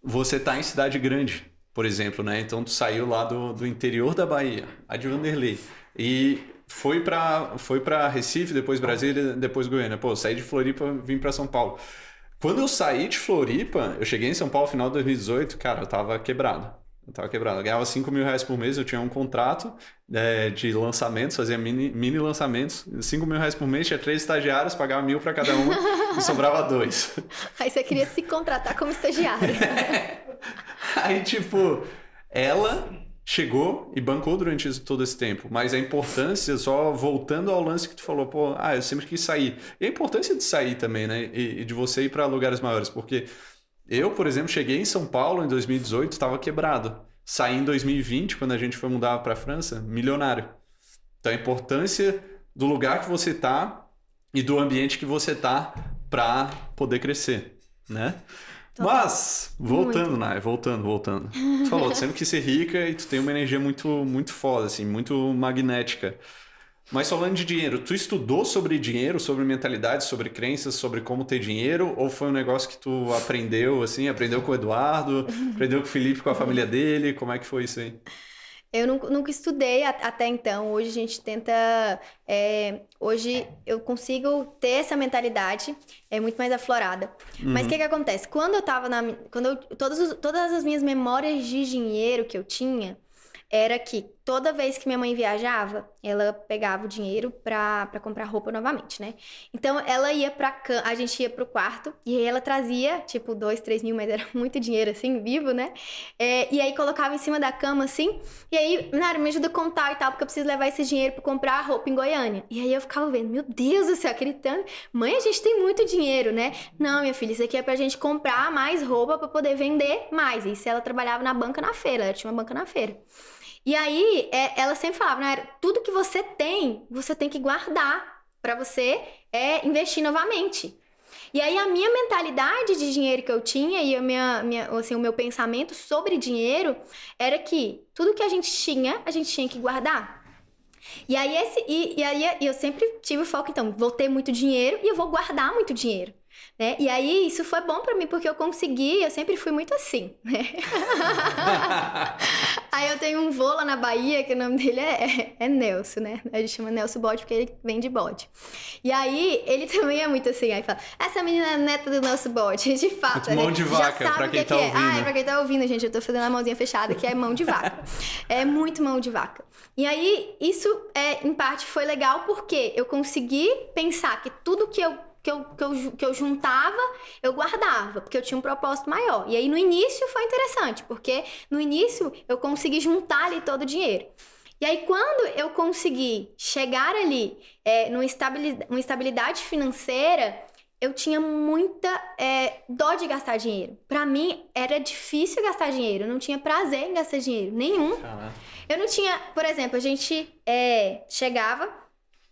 você estar tá em cidade grande, por exemplo, né? Então tu saiu lá do, do interior da Bahia, a de Vanderlei, e foi para foi para Recife, depois Brasília, depois Goiânia. Pô, saí de Floripa, vim para São Paulo. Quando eu saí de Floripa, eu cheguei em São Paulo no final de 2018, cara, eu tava quebrado. Eu tava quebrado. Eu ganhava 5 mil reais por mês, eu tinha um contrato é, de lançamentos, fazia mini, mini lançamentos. 5 mil reais por mês, tinha três estagiários, pagava mil para cada uma e sobrava dois.
Aí você queria se contratar como estagiário.
Aí, tipo, ela chegou e bancou durante todo esse tempo. Mas a importância, só voltando ao lance que tu falou, pô, ah, eu sempre quis sair. E a importância de sair também, né? E, e de você ir para lugares maiores, porque eu, por exemplo, cheguei em São Paulo em 2018, estava quebrado. Saí em 2020, quando a gente foi mudar para a França, milionário. Então a importância do lugar que você tá e do ambiente que você tá para poder crescer, né? Mas, voltando, Nai, voltando, voltando. Tu falou, tu sempre quis ser rica e tu tem uma energia muito, muito foda, assim, muito magnética. Mas falando de dinheiro, tu estudou sobre dinheiro, sobre mentalidade, sobre crenças, sobre como ter dinheiro? Ou foi um negócio que tu aprendeu, assim, aprendeu com o Eduardo, aprendeu com o Felipe, com a família dele? Como é que foi isso aí?
Eu nunca, nunca estudei até então. Hoje a gente tenta. É, hoje eu consigo ter essa mentalidade, é muito mais aflorada. Uhum. Mas o que, que acontece? Quando eu tava na. Quando eu, todos, todas as minhas memórias de dinheiro que eu tinha era que toda vez que minha mãe viajava, ela pegava o dinheiro pra, pra comprar roupa novamente, né? Então ela ia pra cama, a gente ia pro quarto e aí ela trazia, tipo, dois, três mil, mas era muito dinheiro assim, vivo, né? É, e aí colocava em cima da cama assim, e aí, Nara, me ajuda a contar e tal, porque eu preciso levar esse dinheiro pra comprar roupa em Goiânia. E aí eu ficava vendo, meu Deus do céu, aquele tanto. Mãe, a gente tem muito dinheiro, né? Não, minha filha, isso aqui é pra gente comprar mais roupa pra poder vender mais. Isso ela trabalhava na banca na feira, ela tinha uma banca na feira. E aí, é, ela sempre falava, né? Tudo que você tem, você tem que guardar para você é, investir novamente. E aí, a minha mentalidade de dinheiro que eu tinha e a minha, minha, assim, o meu pensamento sobre dinheiro era que tudo que a gente tinha, a gente tinha que guardar. E aí, esse, e, e aí eu sempre tive o foco, então, vou ter muito dinheiro e eu vou guardar muito dinheiro. Né? E aí isso foi bom para mim porque eu consegui, eu sempre fui muito assim, né? aí eu tenho um vô lá na Bahia que o nome dele é, é Nelson, né? A gente chama Nelson Bode porque ele vem de bode. E aí ele também é muito assim, aí fala: "Essa menina é neta do Nelson Bode". De fato,
mão de vaca para quem que tá é. ouvindo.
Ah, é pra quem tá ouvindo, gente, eu tô fazendo a mãozinha fechada que é mão de vaca. é muito mão de vaca. E aí isso é em parte foi legal porque eu consegui pensar que tudo que eu que eu, que, eu, que eu juntava, eu guardava, porque eu tinha um propósito maior. E aí no início foi interessante, porque no início eu consegui juntar ali todo o dinheiro. E aí, quando eu consegui chegar ali é, numa estabilidade, uma estabilidade financeira, eu tinha muita é, dó de gastar dinheiro. Para mim, era difícil gastar dinheiro. Eu não tinha prazer em gastar dinheiro nenhum. Eu não tinha, por exemplo, a gente é, chegava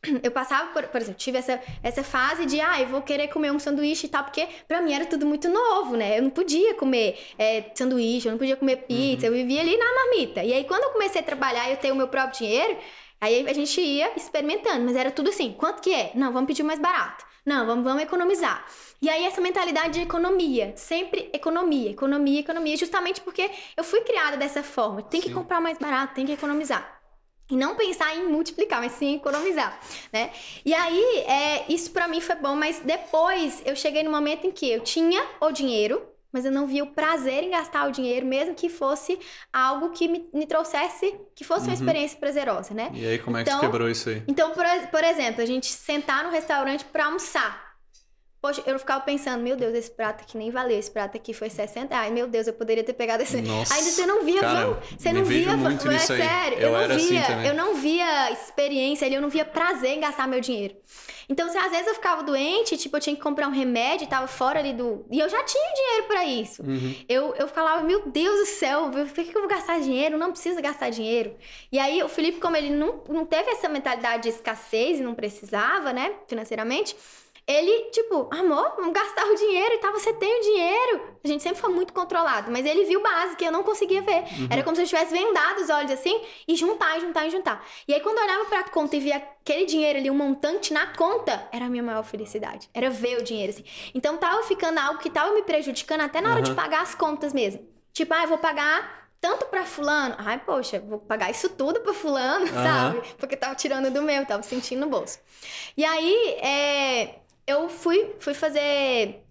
eu passava por, por exemplo, tive essa, essa fase de, ah, eu vou querer comer um sanduíche e tal, porque pra mim era tudo muito novo, né? Eu não podia comer é, sanduíche, eu não podia comer pizza, uhum. eu vivia ali na marmita. E aí, quando eu comecei a trabalhar e eu tenho o meu próprio dinheiro, aí a gente ia experimentando, mas era tudo assim, quanto que é? Não, vamos pedir mais barato. Não, vamos, vamos economizar. E aí, essa mentalidade de economia, sempre economia, economia, economia, justamente porque eu fui criada dessa forma. Tem que Sim. comprar mais barato, tem que economizar. E não pensar em multiplicar, mas sim em economizar, né? E aí, é, isso para mim foi bom, mas depois eu cheguei no momento em que eu tinha o dinheiro, mas eu não via o prazer em gastar o dinheiro, mesmo que fosse algo que me, me trouxesse, que fosse uma uhum. experiência prazerosa, né?
E aí, como é que então, você quebrou isso aí?
Então, por, por exemplo, a gente sentar no restaurante para almoçar. Poxa, eu ficava pensando, meu Deus, esse prato aqui nem valeu, esse prato aqui foi 60 Ai, meu Deus, eu poderia ter pegado esse.
Nossa,
Ainda você não via,
cara,
vamos, você não via,
muito é
sério,
eu,
eu não
assim
via,
assim
eu não via experiência ali, eu não via prazer em gastar meu dinheiro. Então, se às vezes eu ficava doente, tipo, eu tinha que comprar um remédio, tava fora ali do. E eu já tinha dinheiro para isso.
Uhum.
Eu, eu falava, meu Deus do céu, por que, que eu vou gastar dinheiro? Não precisa gastar dinheiro. E aí, o Felipe, como ele não, não teve essa mentalidade de escassez e não precisava, né, financeiramente ele, tipo, amor, vamos gastar o dinheiro e tal, você tem o dinheiro. A gente sempre foi muito controlado, mas ele viu o básico e eu não conseguia ver. Uhum. Era como se eu tivesse vendado os olhos assim e juntar, e juntar, e juntar. E aí, quando eu olhava pra conta e via aquele dinheiro ali, um montante na conta, era a minha maior felicidade. Era ver o dinheiro, assim. Então, tava ficando algo que tava me prejudicando até na hora uhum. de pagar as contas mesmo. Tipo, ah, eu vou pagar tanto para fulano, ai, poxa, vou pagar isso tudo para fulano, uhum. sabe? Porque tava tirando do meu, tava sentindo no bolso. E aí, é, eu fui, fui fazer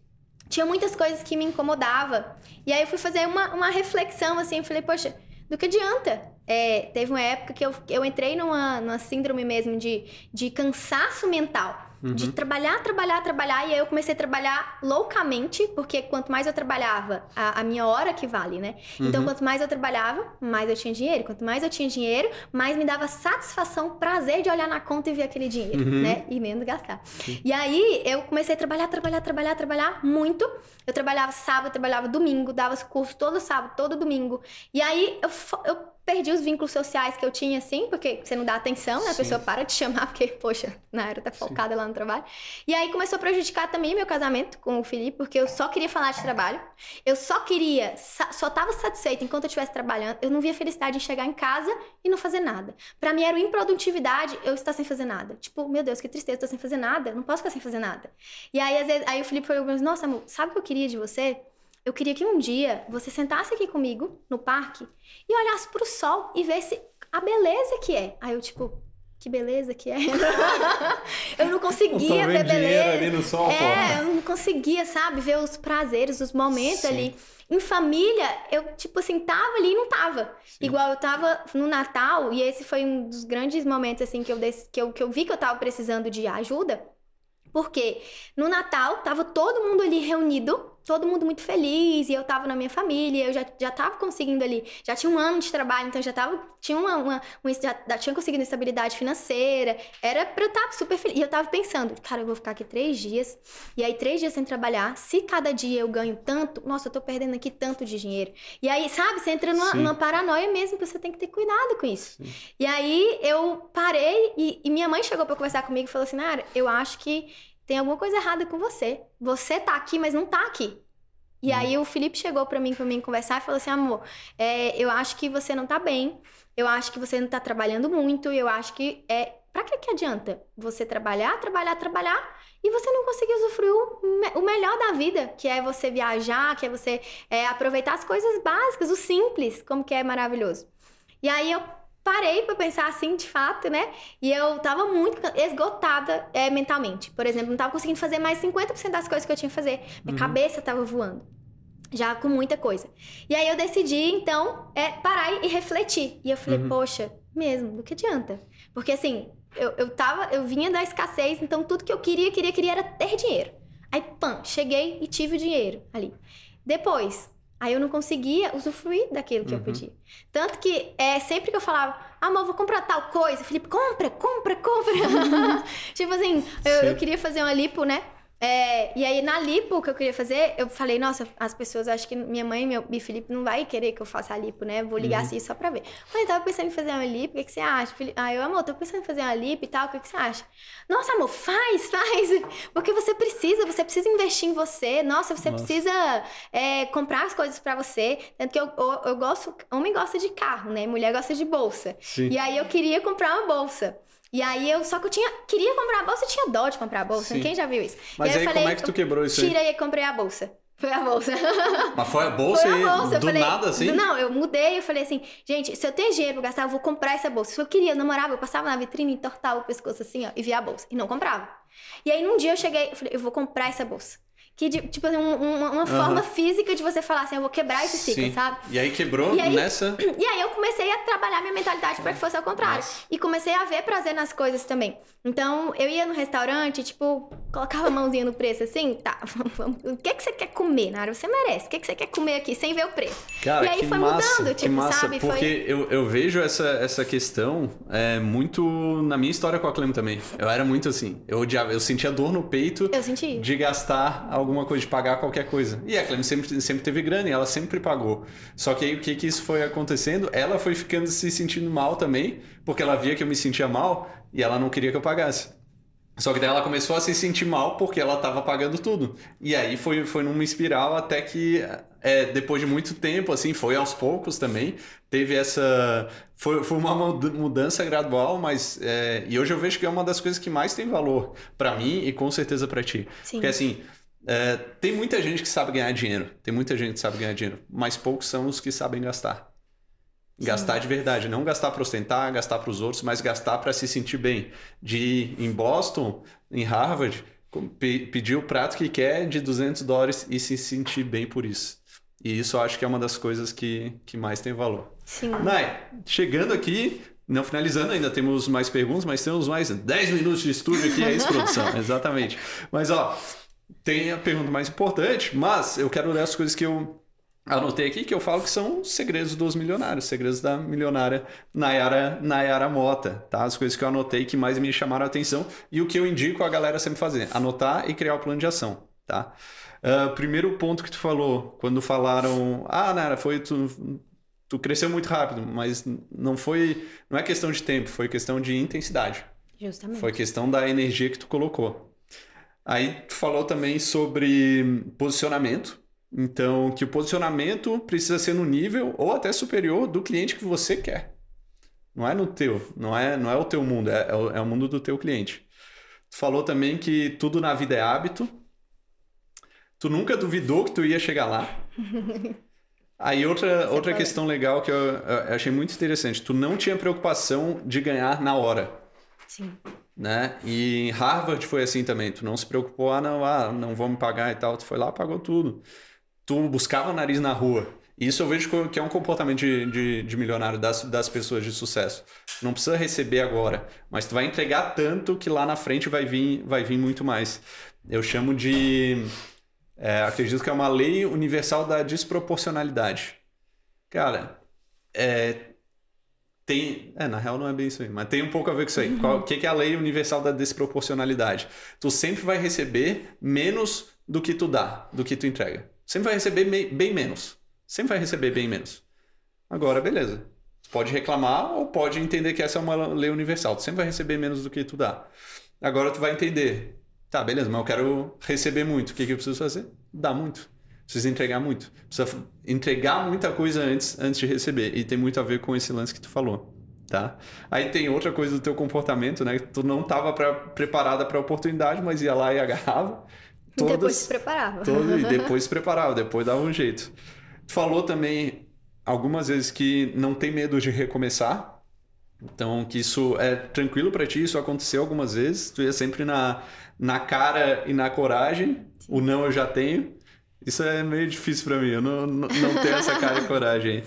tinha muitas coisas que me incomodava. E aí eu fui fazer uma, uma reflexão, assim, eu falei, poxa, do que adianta? É, teve uma época que eu, eu entrei numa, numa síndrome mesmo de, de cansaço mental. Uhum. De trabalhar, trabalhar, trabalhar. E aí eu comecei a trabalhar loucamente, porque quanto mais eu trabalhava, a, a minha hora que vale, né? Então, uhum. Então, quanto mais eu trabalhava, mais eu tinha dinheiro. Quanto mais eu tinha dinheiro, mais me dava satisfação, prazer de olhar na conta e ver aquele dinheiro, uhum. né? E menos gastar. E aí eu comecei a trabalhar, trabalhar, trabalhar, trabalhar muito. Eu trabalhava sábado, eu trabalhava domingo, dava curso todo sábado, todo domingo. E aí eu, eu perdi os vínculos sociais que eu tinha, assim, porque você não dá atenção, né? A Sim. pessoa para de chamar, porque, poxa, na era tá focada Sim. lá no trabalho. E aí começou a prejudicar também meu casamento com o Felipe, porque eu só queria falar de trabalho. Eu só queria, só tava satisfeita enquanto eu estivesse trabalhando. Eu não via felicidade em chegar em casa e não fazer nada. Para mim era improdutividade eu estar sem fazer nada. Tipo, meu Deus, que tristeza, tô sem fazer nada. Não posso ficar sem fazer nada. E aí, às vezes, aí o Felipe falou, nossa, amor, sabe o que eu queria de você? Eu queria que um dia você sentasse aqui comigo no parque e olhasse pro sol e visse a beleza que é. Aí eu, tipo, que beleza que é. eu não conseguia ver beleza.
Ali no sol,
é, eu não conseguia, sabe, ver os prazeres, os momentos Sim. ali. Em família, eu, tipo assim, tava ali e não tava. Sim. Igual eu tava no Natal, e esse foi um dos grandes momentos, assim, que eu, que eu, que eu vi que eu tava precisando de ajuda. Porque no Natal, tava todo mundo ali reunido, todo mundo muito feliz, e eu tava na minha família, eu já, já tava conseguindo ali, já tinha um ano de trabalho, então já tava, tinha uma, uma, uma já, já, tinha conseguido estabilidade financeira, era pra eu estar super feliz. E eu tava pensando, cara, eu vou ficar aqui três dias, e aí três dias sem trabalhar, se cada dia eu ganho tanto, nossa, eu tô perdendo aqui tanto de dinheiro. E aí, sabe, você entra numa, numa paranoia mesmo, que você tem que ter cuidado com isso. Sim. E aí eu parei, e, e minha mãe chegou pra conversar comigo e falou assim, Nara, eu acho que tem alguma coisa errada com você. Você tá aqui, mas não tá aqui. E hum. aí o Felipe chegou para mim, para mim conversar e falou assim, amor, é, eu acho que você não tá bem. Eu acho que você não tá trabalhando muito. Eu acho que é Pra que que adianta você trabalhar, trabalhar, trabalhar e você não conseguir usufruir o, melhor da vida, que é você viajar, que é você é, aproveitar as coisas básicas, o simples, como que é maravilhoso. E aí eu parei para pensar assim, de fato, né? E eu tava muito esgotada é, mentalmente. Por exemplo, não tava conseguindo fazer mais 50% das coisas que eu tinha que fazer. Minha uhum. cabeça tava voando. Já com muita coisa. E aí eu decidi, então, é, parar e refletir. E eu falei, uhum. poxa, mesmo, do que adianta? Porque assim, eu, eu tava, eu vinha da escassez, então tudo que eu queria, queria, queria era ter dinheiro. Aí, pam, cheguei e tive o dinheiro ali. Depois, Aí eu não conseguia usufruir daquilo que uhum. eu podia. Tanto que é, sempre que eu falava, amor, vou comprar tal coisa, Felipe, compra, compra, compra. tipo assim, eu, eu, queria fazer uma lipo, né? É, e aí, na lipo que eu queria fazer, eu falei, nossa, as pessoas, acho que minha mãe meu, e Felipe não vai querer que eu faça a lipo, né? Vou ligar uhum. assim só pra ver. Mãe, tava pensando em fazer uma lipo, o que, que você acha? Ah, eu, amor, tô pensando em fazer uma lipo e tal, o que, que você acha? Nossa, amor, faz, faz! Porque você precisa, você precisa investir em você. Nossa, você nossa. precisa é, comprar as coisas pra você. Tanto que eu, eu, eu, gosto, homem gosta de carro, né? Mulher gosta de bolsa. Sim. E aí eu queria comprar uma bolsa. E aí eu só que eu tinha queria comprar a bolsa e tinha dó de comprar a bolsa. Sim. Quem já viu isso?
Mas
aí,
aí falei, como é que tu quebrou isso
aí? Tirei e comprei a bolsa. Foi a bolsa.
Mas foi a bolsa foi a bolsa. do falei, nada, assim?
Não, eu mudei, eu falei assim, gente, se eu tenho dinheiro pra gastar, eu vou comprar essa bolsa. Se eu queria, eu namorava, eu passava na vitrine, entortava o pescoço assim, ó, e via a bolsa. E não comprava. E aí, num dia eu cheguei, eu falei, eu vou comprar essa bolsa que tipo assim, um, uma, uma forma física de você falar assim, eu vou quebrar esse ciclo, Sim. sabe?
E aí quebrou e aí, nessa.
E aí eu comecei a trabalhar minha mentalidade para que fosse ao contrário. Nossa. E comecei a ver prazer nas coisas também. Então, eu ia no restaurante, tipo, colocava a mãozinha no preço assim, tá, vamos, o que que você quer comer, Nara? Você merece. O que que você quer comer aqui sem ver o preço?
Cara,
e aí foi
massa,
mudando, tipo,
massa,
sabe?
Porque
foi...
eu, eu vejo essa, essa questão é, muito na minha história com a Clem também. Eu era muito assim. Eu odiava, eu sentia dor no peito
eu senti.
de gastar alguma coisa, de pagar qualquer coisa. E a Clem sempre, sempre teve grana e ela sempre pagou. Só que aí o que que isso foi acontecendo? Ela foi ficando se sentindo mal também, porque ela via que eu me sentia mal e ela não queria que eu pagasse. Só que daí ela começou a se sentir mal porque ela estava pagando tudo. E aí foi, foi numa espiral até que, é, depois de muito tempo, assim, foi aos poucos também. Teve essa. Foi, foi uma mudança gradual, mas. É, e hoje eu vejo que é uma das coisas que mais tem valor para mim e com certeza para ti. Sim. Porque assim. É, tem muita gente que sabe ganhar dinheiro, tem muita gente que sabe ganhar dinheiro, mas poucos são os que sabem gastar. Gastar de verdade, não gastar para ostentar, gastar para os outros, mas gastar para se sentir bem. De ir em Boston, em Harvard, pedir o prato que quer de 200 dólares e se sentir bem por isso. E isso eu acho que é uma das coisas que, que mais tem valor.
Sim.
Nai, chegando aqui, não finalizando, ainda temos mais perguntas, mas temos mais 10 minutos de estúdio aqui, é isso, produção. Exatamente. Mas, ó, tem a pergunta mais importante, mas eu quero ler as coisas que eu anotei aqui que eu falo que são segredos dos milionários, segredos da milionária Nayara, Nayara Mota, tá? As coisas que eu anotei que mais me chamaram a atenção e o que eu indico a galera sempre fazer, anotar e criar o plano de ação, tá? Uh, primeiro ponto que tu falou, quando falaram, ah, Nayara, foi tu, tu cresceu muito rápido, mas não foi, não é questão de tempo, foi questão de intensidade.
Justamente.
Foi questão da energia que tu colocou. Aí tu falou também sobre posicionamento, então, que o posicionamento precisa ser no nível ou até superior do cliente que você quer. Não é no teu, não é, não é o teu mundo, é, é, o, é mundo do teu cliente. Tu falou também que tudo na vida é hábito. Tu nunca duvidou que tu ia chegar lá. Aí outra, outra questão legal que eu, eu, achei muito interessante. Tu não tinha preocupação de ganhar na hora.
Sim.
Né? E em Harvard foi assim também. Tu não se preocupou, ah, não, ah, não vão me pagar e tal. Tu foi lá, pagou tudo tu buscava nariz na rua. Isso eu vejo que é um comportamento de, de, de, milionário das, das pessoas de sucesso. Tu não precisa receber agora, mas tu vai entregar tanto que lá na frente vai vir, vai vir muito mais. Eu chamo de. É, acredito que é uma lei universal da desproporcionalidade. Cara, é, tem. É, na real não é bem isso aí, mas tem um pouco a ver com isso aí. Uhum. O que é a lei universal da desproporcionalidade? Tu sempre vai receber menos do que tu dá, do que tu entrega. Sempre vai receber bem menos. Sempre vai receber bem menos. Agora, beleza. pode reclamar ou pode entender que essa é uma lei universal. Tu sempre vai receber menos do que tu dá. Agora tu vai entender. Tá, beleza, mas eu quero receber muito. O que, que eu preciso fazer? Dar muito. Precisa entregar muito. Precisa entregar muita coisa antes, antes de receber. E tem muito a ver com esse lance que tu falou. Tá? Aí tem outra coisa do teu comportamento, né? Tu não estava preparada para a oportunidade, mas ia lá e agarrava.
Todas, e depois se preparava.
Todo, e depois se preparava, depois dava um jeito. Tu falou também algumas vezes que não tem medo de recomeçar. Então, que isso é tranquilo para ti, isso aconteceu algumas vezes. Tu ia sempre na, na cara e na coragem. Sim. O não eu já tenho. Isso é meio difícil para mim, eu não, não, não tenho essa cara e coragem.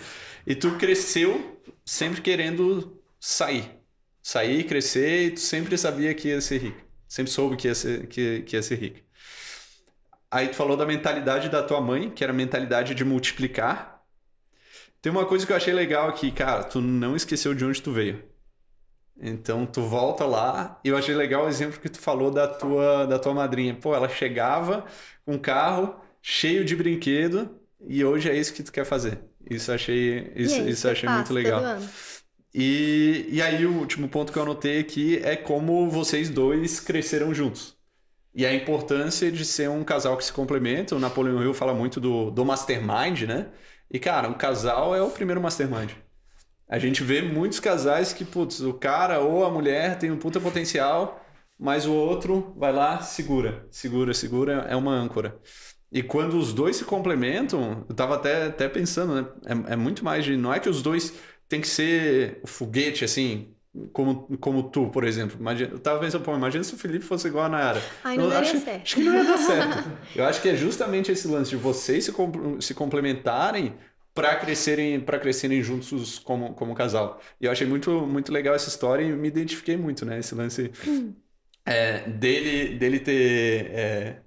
E tu cresceu sempre querendo sair. Sair, crescer, e tu sempre sabia que ia ser rico. Sempre soube que ia ser, que, que ia ser rico. Aí tu falou da mentalidade da tua mãe, que era a mentalidade de multiplicar. Tem uma coisa que eu achei legal aqui, cara, tu não esqueceu de onde tu veio. Então tu volta lá, e eu achei legal o exemplo que tu falou da tua da tua madrinha. Pô, ela chegava com um carro cheio de brinquedo e hoje é isso que tu quer fazer. Isso achei isso, aí, isso achei muito legal. E, e aí o último ponto que eu anotei aqui é como vocês dois cresceram juntos. E a importância de ser um casal que se complementa. O Napoleão Hill fala muito do, do mastermind, né? E, cara, um casal é o primeiro mastermind. A gente vê muitos casais que, putz, o cara ou a mulher tem um puta potencial, mas o outro vai lá, segura, segura, segura, é uma âncora. E quando os dois se complementam, eu tava até, até pensando, né? É, é muito mais de. Não é que os dois tem que ser foguete, assim, como, como tu, por exemplo. Imagina, eu tava pensando, pô, imagina se o Felipe fosse igual a Nayara.
Ai, não eu
acho,
certo.
acho que não ia dar certo. eu acho que é justamente esse lance de vocês se, se complementarem para crescerem para crescerem juntos como, como casal. E eu achei muito, muito legal essa história e me identifiquei muito, né? Esse lance hum. é, dele, dele ter... É,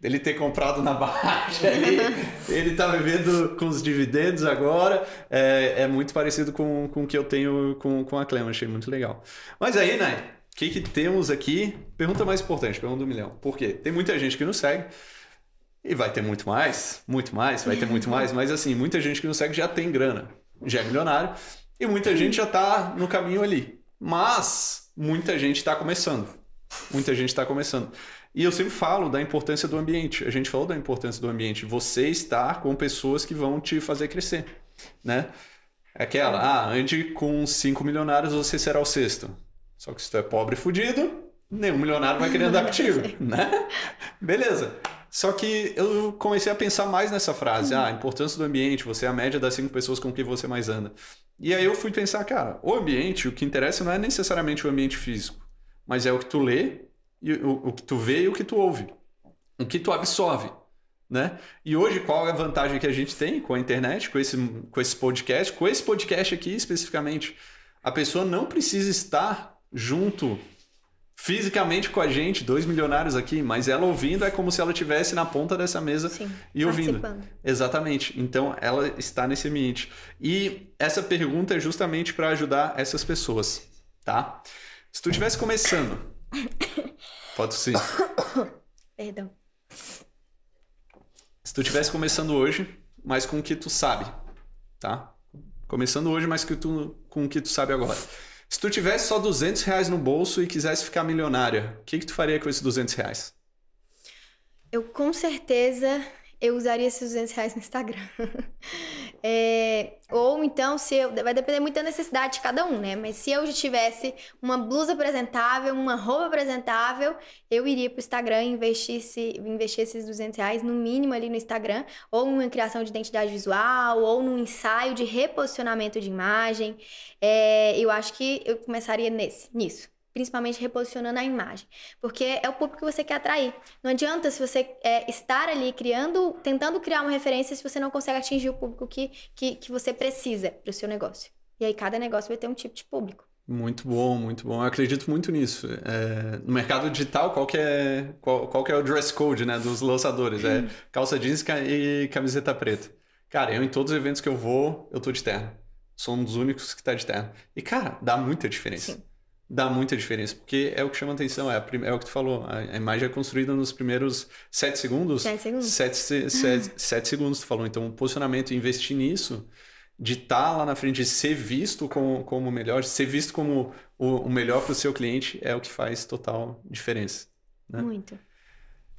dele ter comprado na baixa, ele, ele tá vivendo com os dividendos agora, é, é muito parecido com, com o que eu tenho com, com a Clem, achei muito legal. Mas aí, né, o que, que temos aqui? Pergunta mais importante, pergunta do milhão. Por quê? Tem muita gente que nos segue, e vai ter muito mais, muito mais, vai ter muito mais, mas assim, muita gente que nos segue já tem grana, já é milionário, e muita gente já tá no caminho ali. Mas muita gente está começando. Muita gente está começando. E eu sempre falo da importância do ambiente. A gente falou da importância do ambiente. Você estar com pessoas que vão te fazer crescer, né? Aquela, ah, ande com cinco milionários, você será o sexto. Só que se tu é pobre e fudido, nenhum milionário vai querer andar contigo, né? Beleza. Só que eu comecei a pensar mais nessa frase, ah, a importância do ambiente, você é a média das cinco pessoas com quem você mais anda. E aí eu fui pensar, cara, o ambiente, o que interessa não é necessariamente o ambiente físico, mas é o que tu lê, e o, o que tu vê e o que tu ouve, o que tu absorve. Né? E hoje, qual é a vantagem que a gente tem com a internet, com esse, com esse podcast, com esse podcast aqui especificamente? A pessoa não precisa estar junto fisicamente com a gente, dois milionários aqui, mas ela ouvindo é como se ela estivesse na ponta dessa mesa Sim, e ouvindo. Exatamente. Então ela está nesse ambiente. E essa pergunta é justamente para ajudar essas pessoas, tá? Se tu estivesse começando, pode sim.
Perdão.
Se tu estivesse começando hoje, mas com o que tu sabe, tá? Começando hoje, mas que tu, com o que tu sabe agora. Se tu tivesse só 200 reais no bolso e quisesse ficar milionária, o que, que tu faria com esses 200 reais?
Eu com certeza eu usaria esses 200 reais no Instagram. é, ou então, se eu, vai depender muito da necessidade de cada um, né? Mas se eu já tivesse uma blusa apresentável, uma roupa apresentável, eu iria pro Instagram e investisse, investir esses 200 reais no mínimo ali no Instagram, ou numa criação de identidade visual, ou num ensaio de reposicionamento de imagem. É, eu acho que eu começaria nesse, nisso principalmente reposicionando a imagem, porque é o público que você quer atrair. Não adianta se você é, estar ali criando, tentando criar uma referência se você não consegue atingir o público que, que, que você precisa para o seu negócio. E aí cada negócio vai ter um tipo de público.
Muito bom, muito bom. Eu acredito muito nisso. É, no mercado digital, qual que, é, qual, qual que é o dress code né, dos lançadores? É calça jeans e camiseta preta. Cara, eu em todos os eventos que eu vou, eu tô de terno. Sou um dos únicos que tá de terno. E, cara, dá muita diferença. Sim dá muita diferença, porque é o que chama atenção, é, a, é o que tu falou, a, imagem é construída nos primeiros sete segundos.
Sete segundos.
Sete, sete, sete segundos, tu falou. Então, o posicionamento, investir nisso, de estar tá lá na frente, de ser visto como, como o melhor, ser visto como o, o melhor para o seu cliente, é o que faz total diferença. Né?
Muito.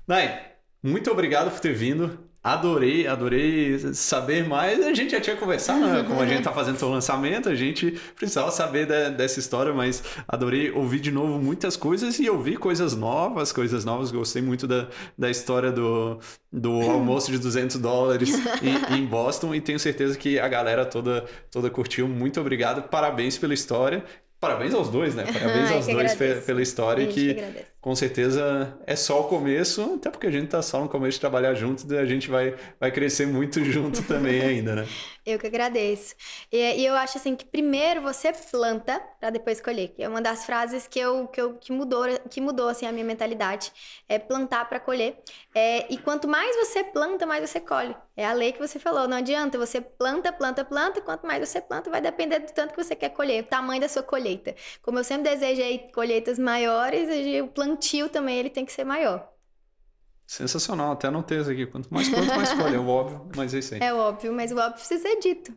Nai, muito obrigado por ter vindo. Adorei, adorei saber mais. A gente já tinha conversado, né? como a gente tá fazendo o lançamento, a gente precisava saber de, dessa história, mas adorei ouvir de novo muitas coisas e ouvir coisas novas, coisas novas. Gostei muito da, da história do, do almoço de 200 dólares em, em Boston e tenho certeza que a galera toda, toda curtiu. Muito obrigado, parabéns pela história. Parabéns aos dois, né? Parabéns aos dois agradeço. pela história que, que com certeza é só o começo, até porque a gente tá só no começo de trabalhar junto e a gente vai, vai crescer muito junto também ainda, né?
Eu que agradeço. E, e, eu acho assim que primeiro você planta para depois colher. É uma das frases que eu, que, eu, que mudou que mudou assim a minha mentalidade é plantar para colher. É, e quanto mais você planta, mais você colhe. É a lei que você falou. Não adianta você planta, planta, planta. Quanto mais você planta, vai depender do tanto que você quer colher, o tamanho da sua colheita. Como eu sempre desejei colheitas maiores, o plantio também ele tem que ser maior.
Sensacional, até anotei isso aqui. Quanto mais planta, mais colhe. É o óbvio, mas é isso aí.
É óbvio, mas o óbvio precisa ser dito.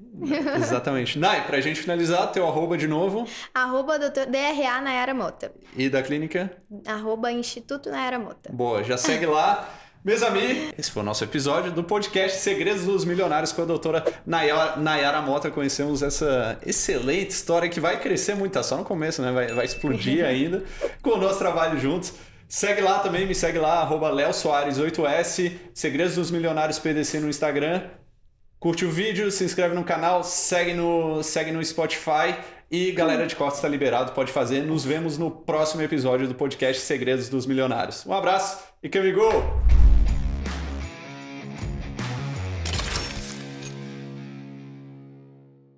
Exatamente. Nai, pra gente finalizar, teu arroba de novo.
Arroba doutor DRA Nayara Mota.
E da clínica?
Arroba Instituto Nayara Mota.
Boa, já segue lá. Meus amigos, esse foi o nosso episódio do podcast Segredos dos Milionários com a doutora Nayara, Nayara Mota. Conhecemos essa excelente história que vai crescer muito, tá só no começo, né? Vai, vai explodir ainda com o nosso trabalho juntos. Segue lá também, me segue lá, arroba Soares8S, Segredos dos Milionários PDC no Instagram. Curte o vídeo, se inscreve no canal, segue no, segue no Spotify e galera de cortes está liberado, pode fazer. Nos vemos no próximo episódio do podcast Segredos dos Milionários. Um abraço e que me go!